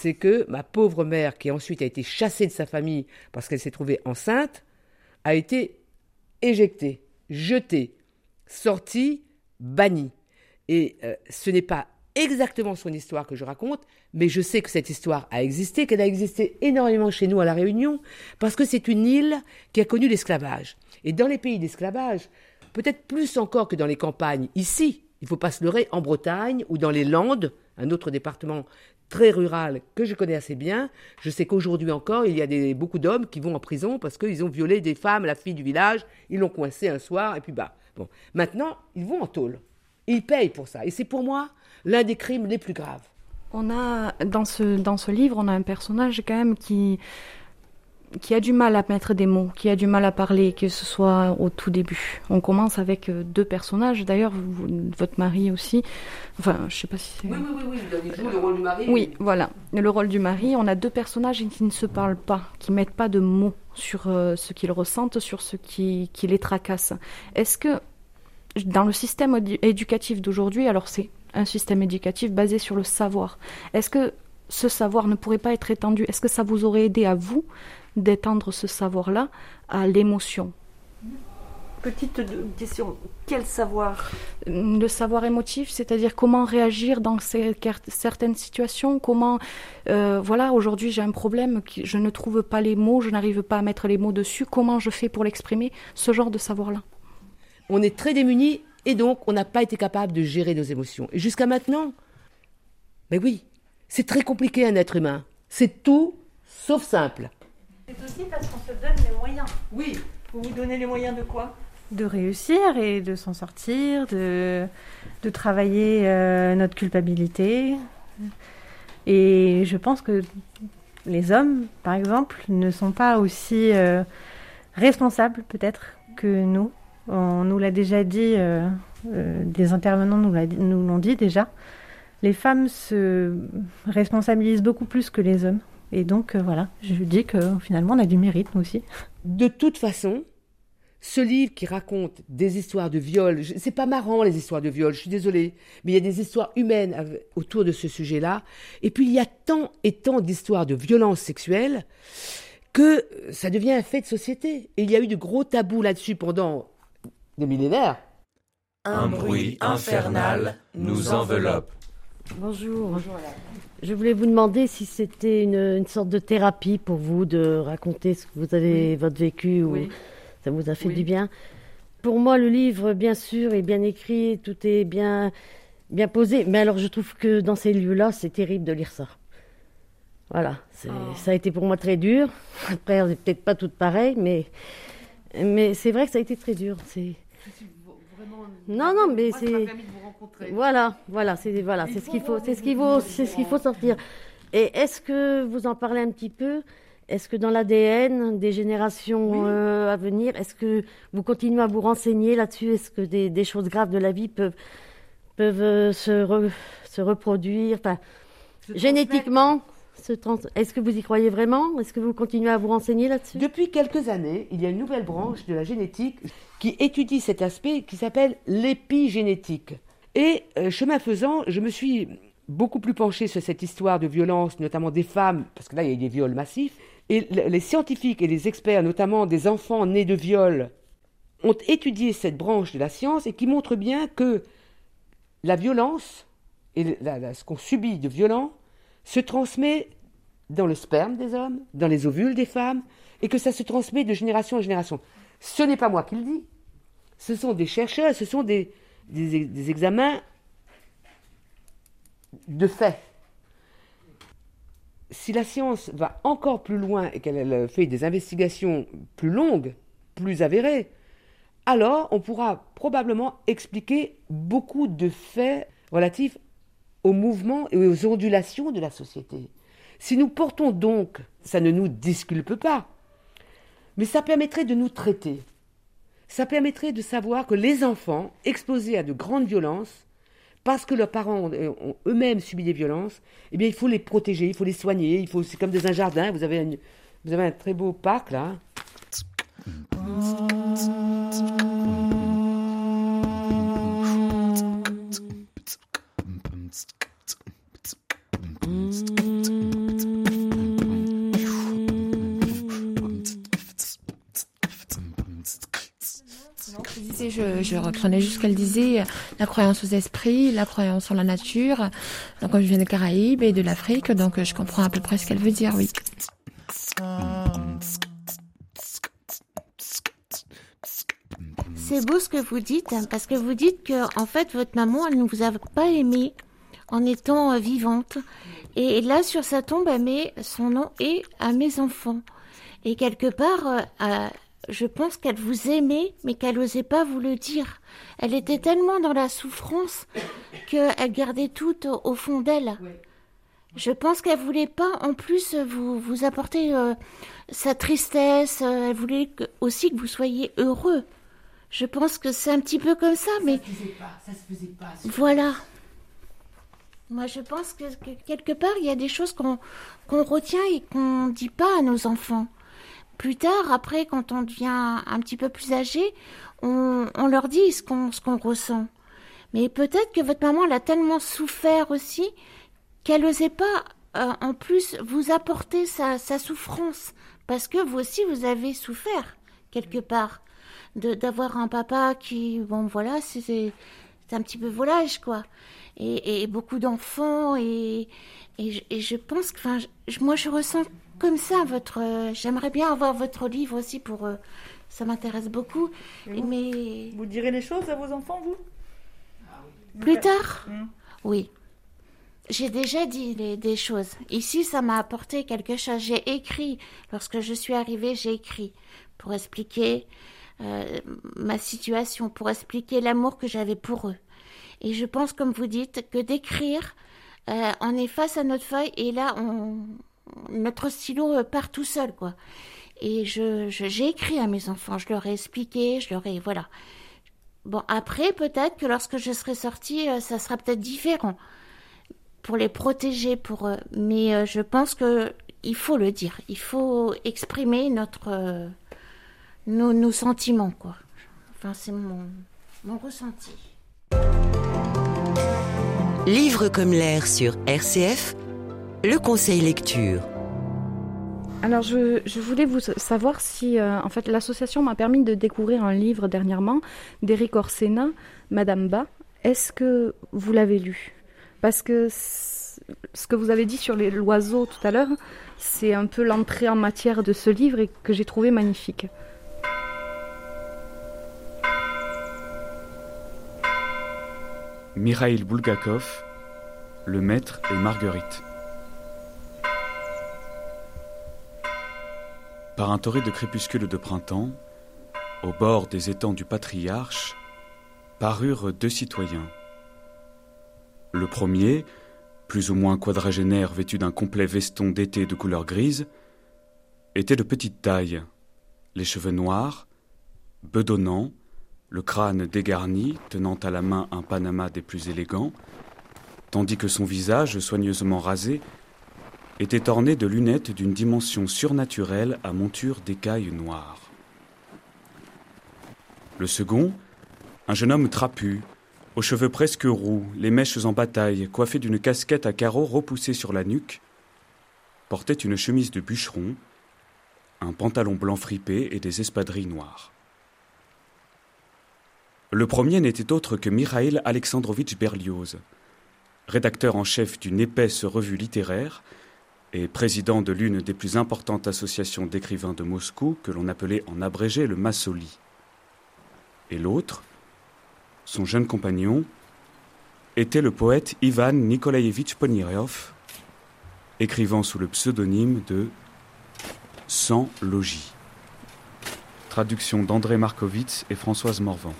c'est que ma pauvre mère, qui ensuite a été chassée de sa famille parce qu'elle s'est trouvée enceinte, a été éjectée, jetée, sortie, bannie. Et euh, ce n'est pas exactement son histoire que je raconte, mais je sais que cette histoire a existé, qu'elle a existé énormément chez nous à La Réunion, parce que c'est une île qui a connu l'esclavage. Et dans les pays d'esclavage, peut-être plus encore que dans les campagnes, ici, il ne faut pas se leurrer, en Bretagne ou dans les Landes, un autre département très rural que je connais assez bien, je sais qu'aujourd'hui encore, il y a beaucoup d'hommes qui vont en prison parce qu'ils ont violé des femmes, la fille du village, ils l'ont coincé un soir, et puis bah, bon. Maintenant, ils vont en tôle. Ils payent pour ça. Et c'est pour moi l'un des crimes les plus graves. On a dans ce dans ce livre, on a un personnage quand même qui qui a du mal à mettre des mots, qui a du mal à parler, que ce soit au tout début. On commence avec euh, deux personnages, d'ailleurs, votre mari aussi. Enfin, je sais pas si c'est. Oui, oui, oui, oui, il joue le rôle du mari. Oui, voilà. Le rôle du mari, on a deux personnages qui ne se parlent pas, qui mettent pas de mots sur euh, ce qu'ils ressentent, sur ce qui, qui les tracasse. Est-ce que dans le système édu- éducatif d'aujourd'hui, alors c'est un système éducatif basé sur le savoir, est-ce que ce savoir ne pourrait pas être étendu? Est-ce que ça vous aurait aidé à vous d'étendre ce savoir-là à l'émotion Petite question, quel savoir? Le savoir émotif, c'est-à-dire comment réagir dans ces- certaines situations, comment, euh, voilà, aujourd'hui j'ai un problème, qui- je ne trouve pas les mots, je n'arrive pas à mettre les mots dessus, comment je fais pour l'exprimer, ce genre de savoir-là. On est très démunis et donc on n'a pas été capable de gérer nos émotions. Et jusqu'à maintenant, mais oui, c'est très compliqué un être humain. C'est tout sauf simple. Aussi parce qu'on se donne les moyens. Oui. Vous vous donnez les moyens de quoi? De réussir et de s'en sortir, de, de travailler euh, notre culpabilité. Et je pense que les hommes, par exemple, ne sont pas aussi euh, responsables peut-être que nous. On nous l'a déjà dit, euh, euh, des intervenants nous l'ont dit déjà. Les femmes se responsabilisent beaucoup plus que les hommes. Et donc euh, voilà, je dis que finalement on a du mérite nous aussi. De toute façon, ce livre qui raconte des histoires de viol, c'est pas marrant les histoires de viol, je suis désolée, mais il y a des histoires humaines autour de ce sujet-là. Et puis il y a tant et tant d'histoires de violences sexuelles que euh, ça devient un fait de société. Et il y a eu de gros tabous là-dessus pendant des millénaires. Un bruit infernal nous enveloppe. Bonjour. Je voulais vous demander si c'était une, une sorte de thérapie pour vous de raconter ce que vous avez, votre vécu ou Oui. ça vous a fait Oui. du bien. Pour moi, le livre, bien sûr, est bien écrit, tout est bien, bien posé. Mais alors, je trouve que dans ces lieux-là, c'est terrible de lire ça. Voilà, Oh. ça a été pour moi très dur. Après, on n'est peut-être pas toutes pareilles, mais, mais c'est vrai que ça a été très dur. C'est... Non, non, mais c'est. Voilà, voilà, c'est voilà, c'est ce qu'il faut, c'est ce qu'il faut, c'est ce qu'il faut sortir. Et est-ce que vous en parlez un petit peu? Est-ce que dans l'ADN des générations euh, à venir, est-ce que vous continuez à vous renseigner là-dessus? Est-ce que des, des choses graves de la vie peuvent peuvent euh, se re- se reproduire? Enfin, génétiquement, Est-ce que vous y croyez vraiment? Est-ce que vous continuez à vous renseigner là-dessus? Depuis quelques années, il y a une nouvelle branche de la génétique qui étudie cet aspect qui s'appelle l'épigénétique. Et euh, chemin faisant, je me suis beaucoup plus penchée sur cette histoire de violence, notamment des femmes, parce que là, il y a eu des viols massifs. Et le- les scientifiques et les experts, notamment des enfants nés de viols, ont étudié cette branche de la science et qui montre bien que la violence et ce qu'on subit de violent se transmet dans le sperme des hommes, dans les ovules des femmes, et que ça se transmet de génération en génération. Ce n'est pas moi qui le dis. Ce sont des chercheurs, ce sont des, examens de fait. Si la science va encore plus loin et qu'elle elle fait des investigations plus longues, plus avérées, alors on pourra probablement expliquer beaucoup de faits relatifs aux mouvements et aux ondulations de la société. Si nous portons donc, ça ne nous disculpe pas, mais ça permettrait de nous traiter. Ça permettrait de savoir que les enfants exposés à de grandes violences, parce que leurs parents ont, eux-mêmes subi des violences, eh bien il faut les protéger, il faut les soigner, il faut c'est comme dans un jardin, vous avez, vous avez un très beau parc là. Je, je, reprenais juste ce qu'elle disait, la croyance aux esprits, la croyance en la nature. Donc, je viens des Caraïbes et de l'Afrique, donc je comprends à peu près ce qu'elle veut dire, oui. C'est beau ce que vous dites, hein, parce que vous dites que en fait votre maman elle ne vous a pas aimé en étant euh, vivante. Et là sur sa tombe elle met son nom et à mes enfants. Et quelque part, euh, je pense qu'elle vous aimait, mais qu'elle n'osait pas vous le dire. Elle était tellement dans la souffrance qu'elle gardait tout au, au fond d'elle. Je pense qu'elle voulait pas en plus vous vous apporter euh, sa tristesse. euh, Elle voulait que- aussi que vous soyez heureux. Je pense que c'est un petit peu comme ça, mais ça se faisait pas. voilà. Moi, je pense que, que quelque part, il y a des choses qu'on qu'on retient et qu'on ne dit pas à nos enfants. Plus tard, après, quand on devient un petit peu plus âgé, on, on leur dit ce qu'on ce qu'on ressent. Mais peut-être que votre maman l'a tellement souffert aussi qu'elle n'osait pas, euh, en plus, vous apporter sa, sa souffrance. Parce que vous aussi, vous avez souffert, quelque part, de d'avoir un papa qui, bon, voilà, c'est c'est un petit peu volage, quoi. Et, et beaucoup d'enfants, et, et, je- et je pense que, enfin, moi, je ressens comme ça votre. euh, J'aimerais bien avoir votre livre aussi pour. euh, ça m'intéresse beaucoup. mais. Vous direz les choses à vos enfants, vous? Plus tard? Oui. J'ai déjà dit les- des choses. Ici, ça m'a apporté quelque chose. J'ai écrit. Lorsque je suis arrivée, j'ai écrit pour expliquer euh, ma situation, pour expliquer l'amour que j'avais pour eux. Et je pense, comme vous dites, que d'écrire, euh, on est face à notre feuille et là, on, notre stylo euh, part tout seul, quoi. Et je, j'ai écrit à mes enfants, je leur ai expliqué, je leur ai, voilà. Bon, après, peut-être que lorsque je serai sortie, euh, ça sera peut-être différent pour les protéger, pour. euh, mais je pense que il faut le dire, il faut exprimer notre nos, nos sentiments, quoi. Enfin, c'est mon mon ressenti. Livre comme l'air sur RCF, le conseil lecture. Alors, je, je, voulais vous savoir si, euh, en fait, l'association m'a permis de découvrir un livre dernièrement d'Éric Orsena, Madame Ba. Est-ce que vous l'avez lu? Parce que ce que vous avez dit sur l'oiseau tout à l'heure, c'est un peu l'entrée en matière de ce livre et que j'ai trouvé magnifique. Mikhail Bulgakov, Le Maître et Marguerite. Par un torrent de crépuscule de printemps, au bord des étangs du patriarche, parurent deux citoyens. Le premier, plus ou moins quadragénaire vêtu d'un complet veston d'été de couleur grise, était de petite taille, les cheveux noirs, bedonnants, le crâne dégarni, tenant à la main un panama des plus élégants, tandis que son visage, soigneusement rasé, était orné de lunettes d'une dimension surnaturelle à monture d'écailles noires. Le second, un jeune homme trapu, aux cheveux presque roux, les mèches en bataille, coiffé d'une casquette à carreaux repoussée sur la nuque, portait une chemise de bûcheron, un pantalon blanc fripé et des espadrilles noires. Le premier n'était autre que Mikhail Alexandrovitch Berlioz, rédacteur en chef d'une épaisse revue littéraire et président de l'une des plus importantes associations d'écrivains de Moscou que l'on appelait en abrégé le Massoli. Et l'autre, son jeune compagnon, était le poète Ivan Nikolaevitch Ponirev, écrivant sous le pseudonyme de Sans logis. Traduction d'André Markovitz et Françoise Morvan.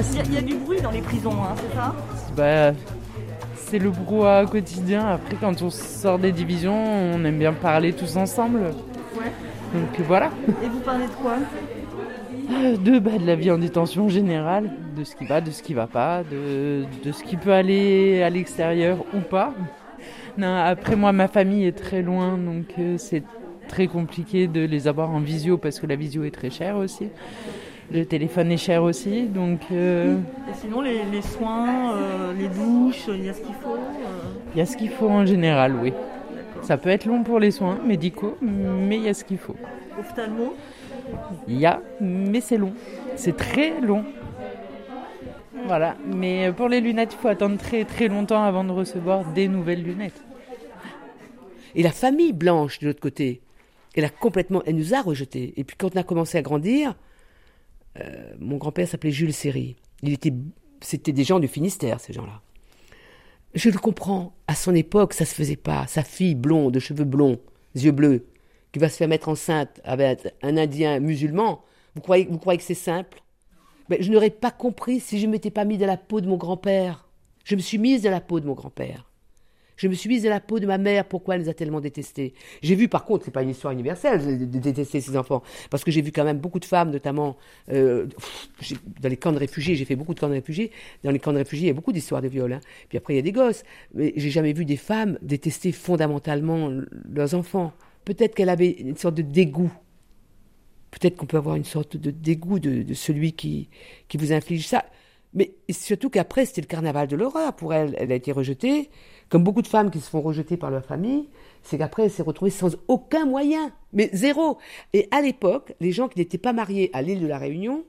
Il y, a du bruit dans les prisons, hein, c'est ça? Bah, C'est le brouhaha quotidien. Après, quand on sort des divisions, on aime bien parler tous ensemble. Ouais. Donc voilà. Et vous parlez de quoi? Euh, de, bah, de la vie en détention générale, de ce qui va, de ce qui va pas, de, de ce qui peut aller à l'extérieur ou pas. Non, après moi, ma famille est très loin, donc euh, c'est très compliqué de les avoir en visio parce que la visio est très chère aussi. Le téléphone est cher aussi, donc. Euh, Et sinon, les, soins, euh, les douches, il y a ce qu'il faut euh Il y a ce qu'il faut en général, oui. Ça peut être long pour les soins médicaux, mais il y a ce qu'il faut. Ophtalmo Il y a, mais c'est long. C'est très long. Voilà, mais pour les lunettes, il faut attendre très très longtemps avant de recevoir des nouvelles lunettes. Et la famille Blanche, de l'autre côté, elle a complètement, elle nous a rejetés. Et puis quand on a commencé à grandir, euh, mon grand-père s'appelait Jules Séry. Il était, c'était des gens du Finistère, ces gens-là. Je le comprends. À son époque, ça se faisait pas. Sa fille blonde, de cheveux blonds, yeux bleus, qui va se faire mettre enceinte avec un Indien musulman. Vous croyez, vous croyez que c'est simple? Mais je n'aurais pas compris si je m'étais pas mis dans la peau de mon grand-père. Je me suis mise dans la peau de mon grand-père. Je me suis mise à la peau de ma mère, pourquoi elle nous a tellement détestés. J'ai vu, par contre, c'est pas une histoire universelle de, détester ses enfants, parce que j'ai vu quand même beaucoup de femmes, notamment euh, dans les camps de réfugiés, j'ai fait beaucoup de camps de réfugiés, dans les camps de réfugiés, il y a beaucoup d'histoires de viol, hein. puis après il y a des gosses, mais j'ai jamais vu des femmes détester fondamentalement leurs enfants. Peut-être qu'elle avait une sorte de dégoût. Peut-être qu'on peut avoir une sorte de dégoût de, de celui qui, qui vous inflige ça. Mais surtout qu'après, c'était le carnaval de l'horreur. Pour elle, elle a été rejetée comme beaucoup de femmes qui se font rejeter par leur famille, c'est qu'après elle s'est retrouvée sans aucun moyen, mais zéro. Et à l'époque, les gens qui n'étaient pas mariés à l'île de la Réunion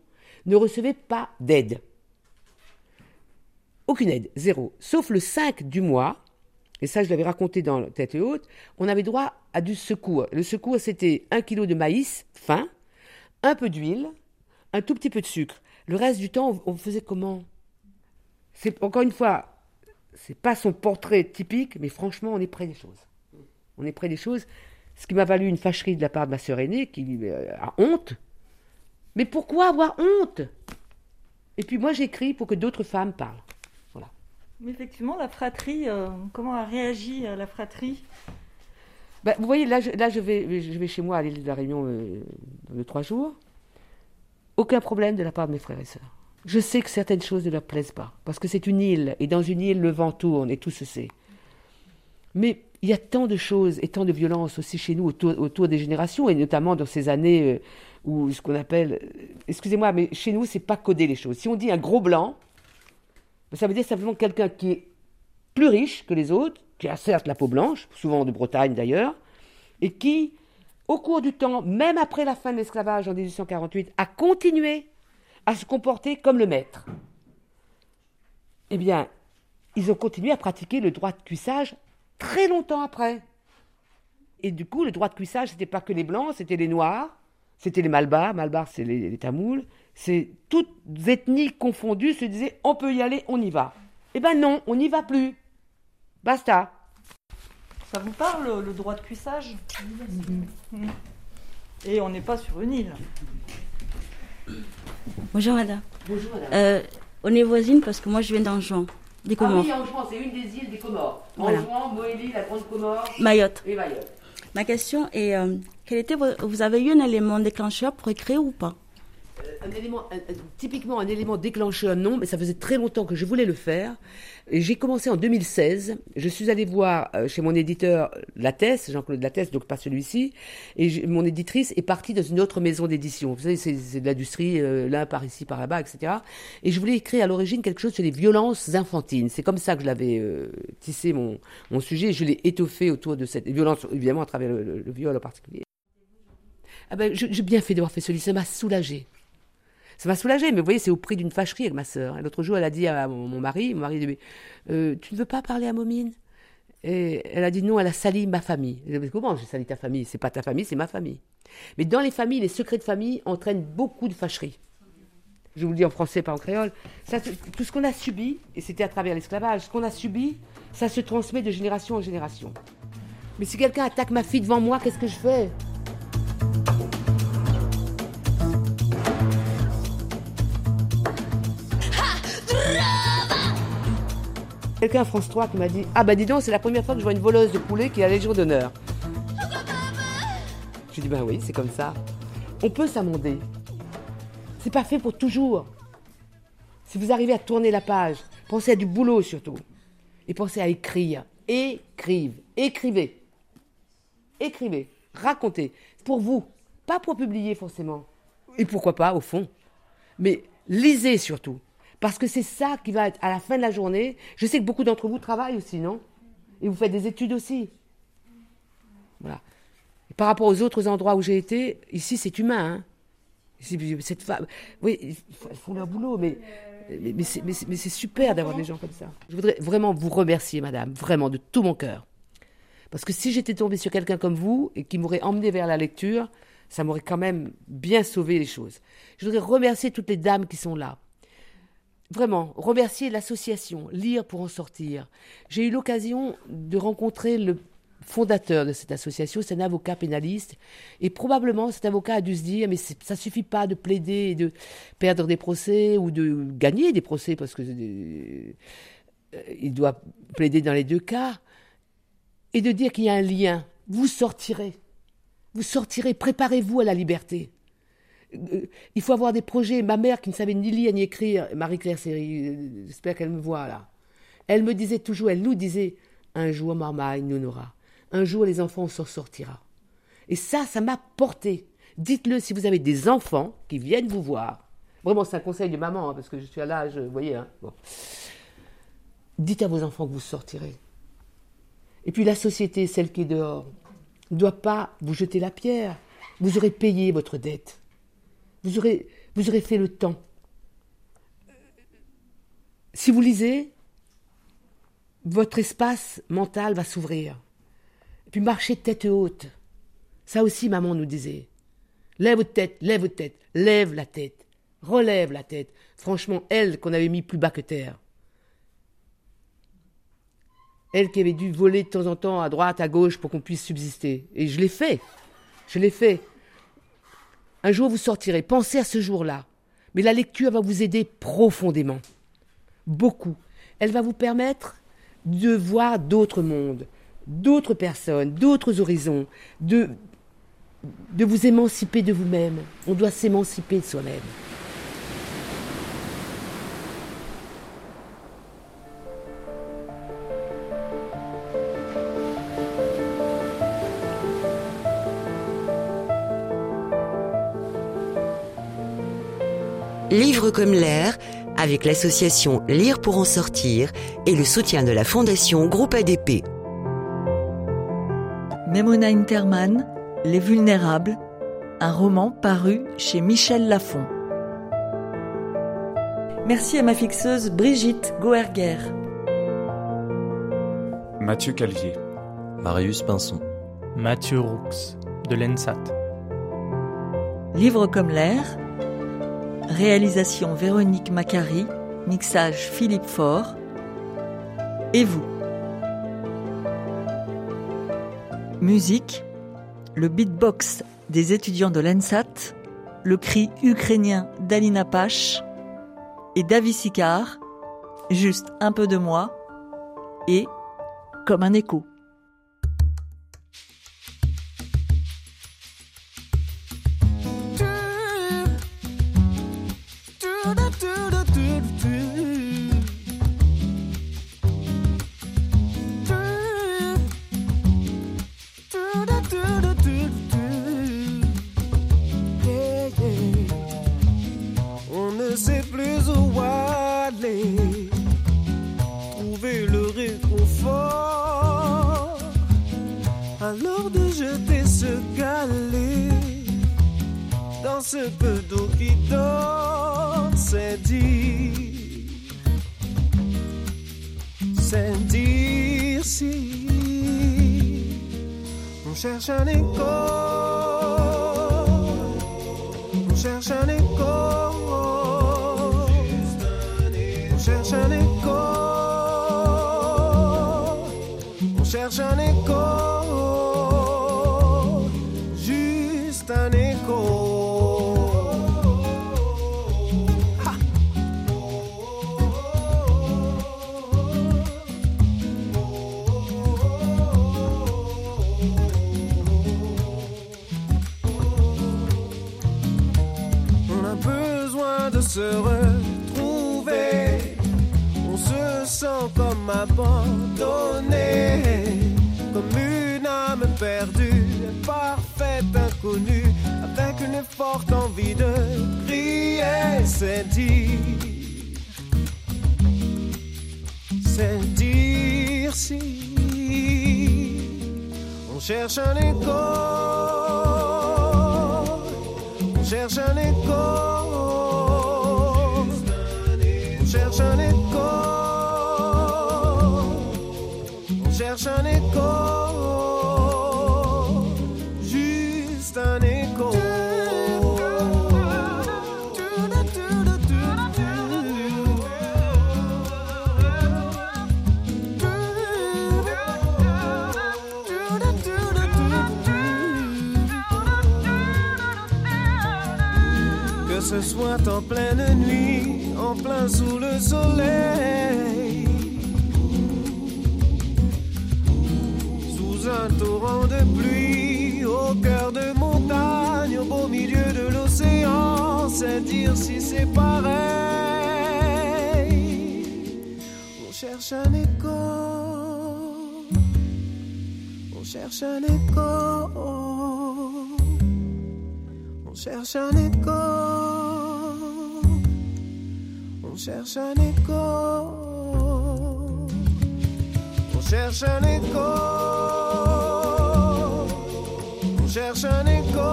ne recevaient pas d'aide. Aucune aide, zéro. Sauf le 5 du mois, et ça je l'avais raconté dans Tête Haute, on avait droit à du secours. Le secours c'était un kilo de maïs fin, un peu d'huile, un tout petit peu de sucre. Le reste du temps, on faisait comment? C'est encore une fois, c'est pas son portrait typique, mais franchement, on est près des choses. On est près des choses. Ce qui m'a valu une fâcherie de la part de ma sœur aînée, qui euh, a honte. Mais pourquoi avoir honte? Et puis moi, j'écris pour que d'autres femmes parlent. Voilà. Mais effectivement, la fratrie, euh, comment a réagi euh, la fratrie? Ben, Vous voyez, là, je, là je, vais, je vais chez moi à l'île de la Réunion dans deux, trois jours. Aucun problème de la part de mes frères et sœurs. Je sais que certaines choses ne leur plaisent pas, parce que c'est une île, et dans une île, le vent tourne, et tout se sait. Mais il y a tant de choses et tant de violences aussi chez nous autour, des générations, et notamment dans ces années euh, ou ce qu'on appelle, excusez-moi, mais chez nous, c'est pas coder les choses. Si on dit un gros blanc, ça veut dire simplement quelqu'un qui est plus riche que les autres, qui a certes la peau blanche, souvent de Bretagne d'ailleurs, et qui, au cours du temps, même après la fin de l'esclavage en 1848, a continué à se comporter comme le maître. Eh bien, ils ont continué à pratiquer le droit de cuissage très longtemps après. Et du coup, le droit de cuissage, c'était pas que les blancs, c'était les noirs, c'était les malbars, malbars c'est les, les, tamouls, c'est toutes ethnies confondues se disaient on peut y aller, on y va. Eh ben non, on n'y va plus. Basta. Ça vous parle le droit de cuissage? Mmh. Et on n'est pas sur une île. Bonjour madame. Bonjour madame. Euh, on est voisines parce que moi je viens d'Anjouan, des Comores. Ah oui, Anjouan, c'est une des îles des Comores. Voilà. Anjouan, Moélie, la Grande Comore. Mayotte. Et Mayotte. Ma question est, euh, quel était vous avez eu un élément déclencheur pour écrire ou pas? Un élément, un, typiquement un élément déclencheur, non, mais ça faisait très longtemps que je voulais le faire. J'ai commencé en 2016. Je suis allée voir euh, chez mon éditeur Lattès, Jean-Claude Lattès, donc pas celui-ci. Et mon éditrice est partie dans une autre maison d'édition. Vous savez, c'est de l'industrie, euh, là par ici, par là-bas, etc. Et je voulais écrire à l'origine quelque chose sur les violences infantines. C'est comme ça que je l'avais euh, tissé mon, sujet. Je l'ai étoffé autour de cette violence, évidemment à travers le, viol en particulier. Ah ben, j'ai bien fait d'avoir fait celui ça m'a soulagé. Ça m'a soulagé, mais vous voyez, c'est au prix d'une fâcherie avec ma sœur. L'autre jour, elle a dit à mon, mari, mon mari dit, euh, tu ne veux pas parler à Momine? Et elle a dit non, elle a sali ma famille. Je dit, comment j'ai sali ta famille? C'est pas ta famille, c'est ma famille. Mais dans les familles, les secrets de famille entraînent beaucoup de fâcheries. Je vous le dis en français, pas en créole. Tout ce qu'on a subi, et c'était à travers l'esclavage, ce qu'on a subi, ça se transmet de génération en génération. Mais si quelqu'un attaque ma fille devant moi, qu'est-ce que je fais? Quelqu'un à France 3 qui m'a dit Ah bah dis donc, c'est la première fois que je vois une voleuse de poulet qui a la Légion d'honneur. J'ai dit Ben oui, c'est comme ça. On peut s'amender. C'est pas fait pour toujours. Si vous arrivez à tourner la page, pensez à du boulot surtout. Et pensez à écrire. Écrive. Écrivez. Écrivez. Racontez. Pour vous. Pas pour publier forcément. Et pourquoi pas, au fond. Mais lisez surtout. Parce que c'est ça qui va être à la fin de la journée. Je sais que beaucoup d'entre vous travaillent aussi, non? Et vous faites des études aussi. Voilà. Par rapport aux autres endroits où j'ai été, ici c'est humain. Hein cette femme, oui, ils font leur boulot, mais, mais, mais c'est super d'avoir des gens comme ça. Je voudrais vraiment vous remercier, madame, vraiment de tout mon cœur. Parce que si j'étais tombée sur quelqu'un comme vous et qui m'aurait emmené vers la lecture, ça m'aurait quand même bien sauvé les choses. Je voudrais remercier toutes les dames qui sont là. Vraiment, remercier l'association Lire pour en sortir. J'ai eu l'occasion de rencontrer le fondateur de cette association, c'est un avocat pénaliste, et probablement cet avocat a dû se dire, mais ça suffit pas de plaider et de perdre des procès ou de gagner des procès, parce que euh, il doit plaider dans les deux cas, et de dire qu'il y a un lien. Vous sortirez, vous sortirez, préparez-vous à la liberté. Il faut avoir des projets. Ma mère, qui ne savait ni lire ni écrire, Marie-Claire Série, j'espère qu'elle me voit là. Elle me disait toujours, elle nous disait, un jour Marmaille nous n'aura. Un jour les enfants s'en sortira. Et ça, ça m'a porté. Dites-le si vous avez des enfants qui viennent vous voir. Vraiment, c'est un conseil de maman, hein, parce que je suis à l'âge, vous voyez. Hein. Dites à vos enfants que vous sortirez. Et puis la société, celle qui est dehors, ne doit pas vous jeter la pierre. Vous aurez payé votre dette. Vous aurez, fait le temps. Si vous lisez, votre espace mental va s'ouvrir. Puis marchez tête haute. Ça aussi, maman nous disait. Lève votre tête, lève votre tête, lève la tête, relève la tête. Franchement, elle qu'on avait mis plus bas que terre. Elle qui avait dû voler de temps en temps à droite, à gauche pour qu'on puisse subsister. Et je l'ai fait. Je l'ai fait. Un jour, vous sortirez. Pensez à ce jour-là. Mais la lecture va vous aider profondément. Beaucoup. Elle va vous permettre de voir d'autres mondes, d'autres personnes, d'autres horizons, de, de vous émanciper de vous-même. On doit s'émanciper de soi-même. Livre comme l'air, avec l'association Lire pour en sortir et le soutien de la Fondation Groupe ADP. Memona Interman, Les Vulnérables, un roman paru chez Michel Lafon. Merci à ma fixeuse Brigitte Goerger. Mathieu Calvier. Marius Pinson. Mathieu Roux, de l'ENSAT. Livre comme l'air. Réalisation Véronique Macari. Mixage Philippe Faure. Et vous Musique. Le beatbox des étudiants de l'ENSAT. Le cri ukrainien d'Alina Pache. Et David Sicard. Juste un peu de moi. Et comme un écho. Un écho. Juste un écho. Que ce soit en pleine nuit, en plein sous le soleil, torrent de pluie, au cœur de montagne, au beau milieu de l'océan, c'est dire si c'est pareil. On cherche un écho, on cherche un écho. On cherche un écho. On cherche un écho. On cherche un écho. Cherche un écho.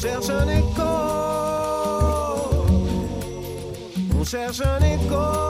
Cherche un écho. On cherche un écho.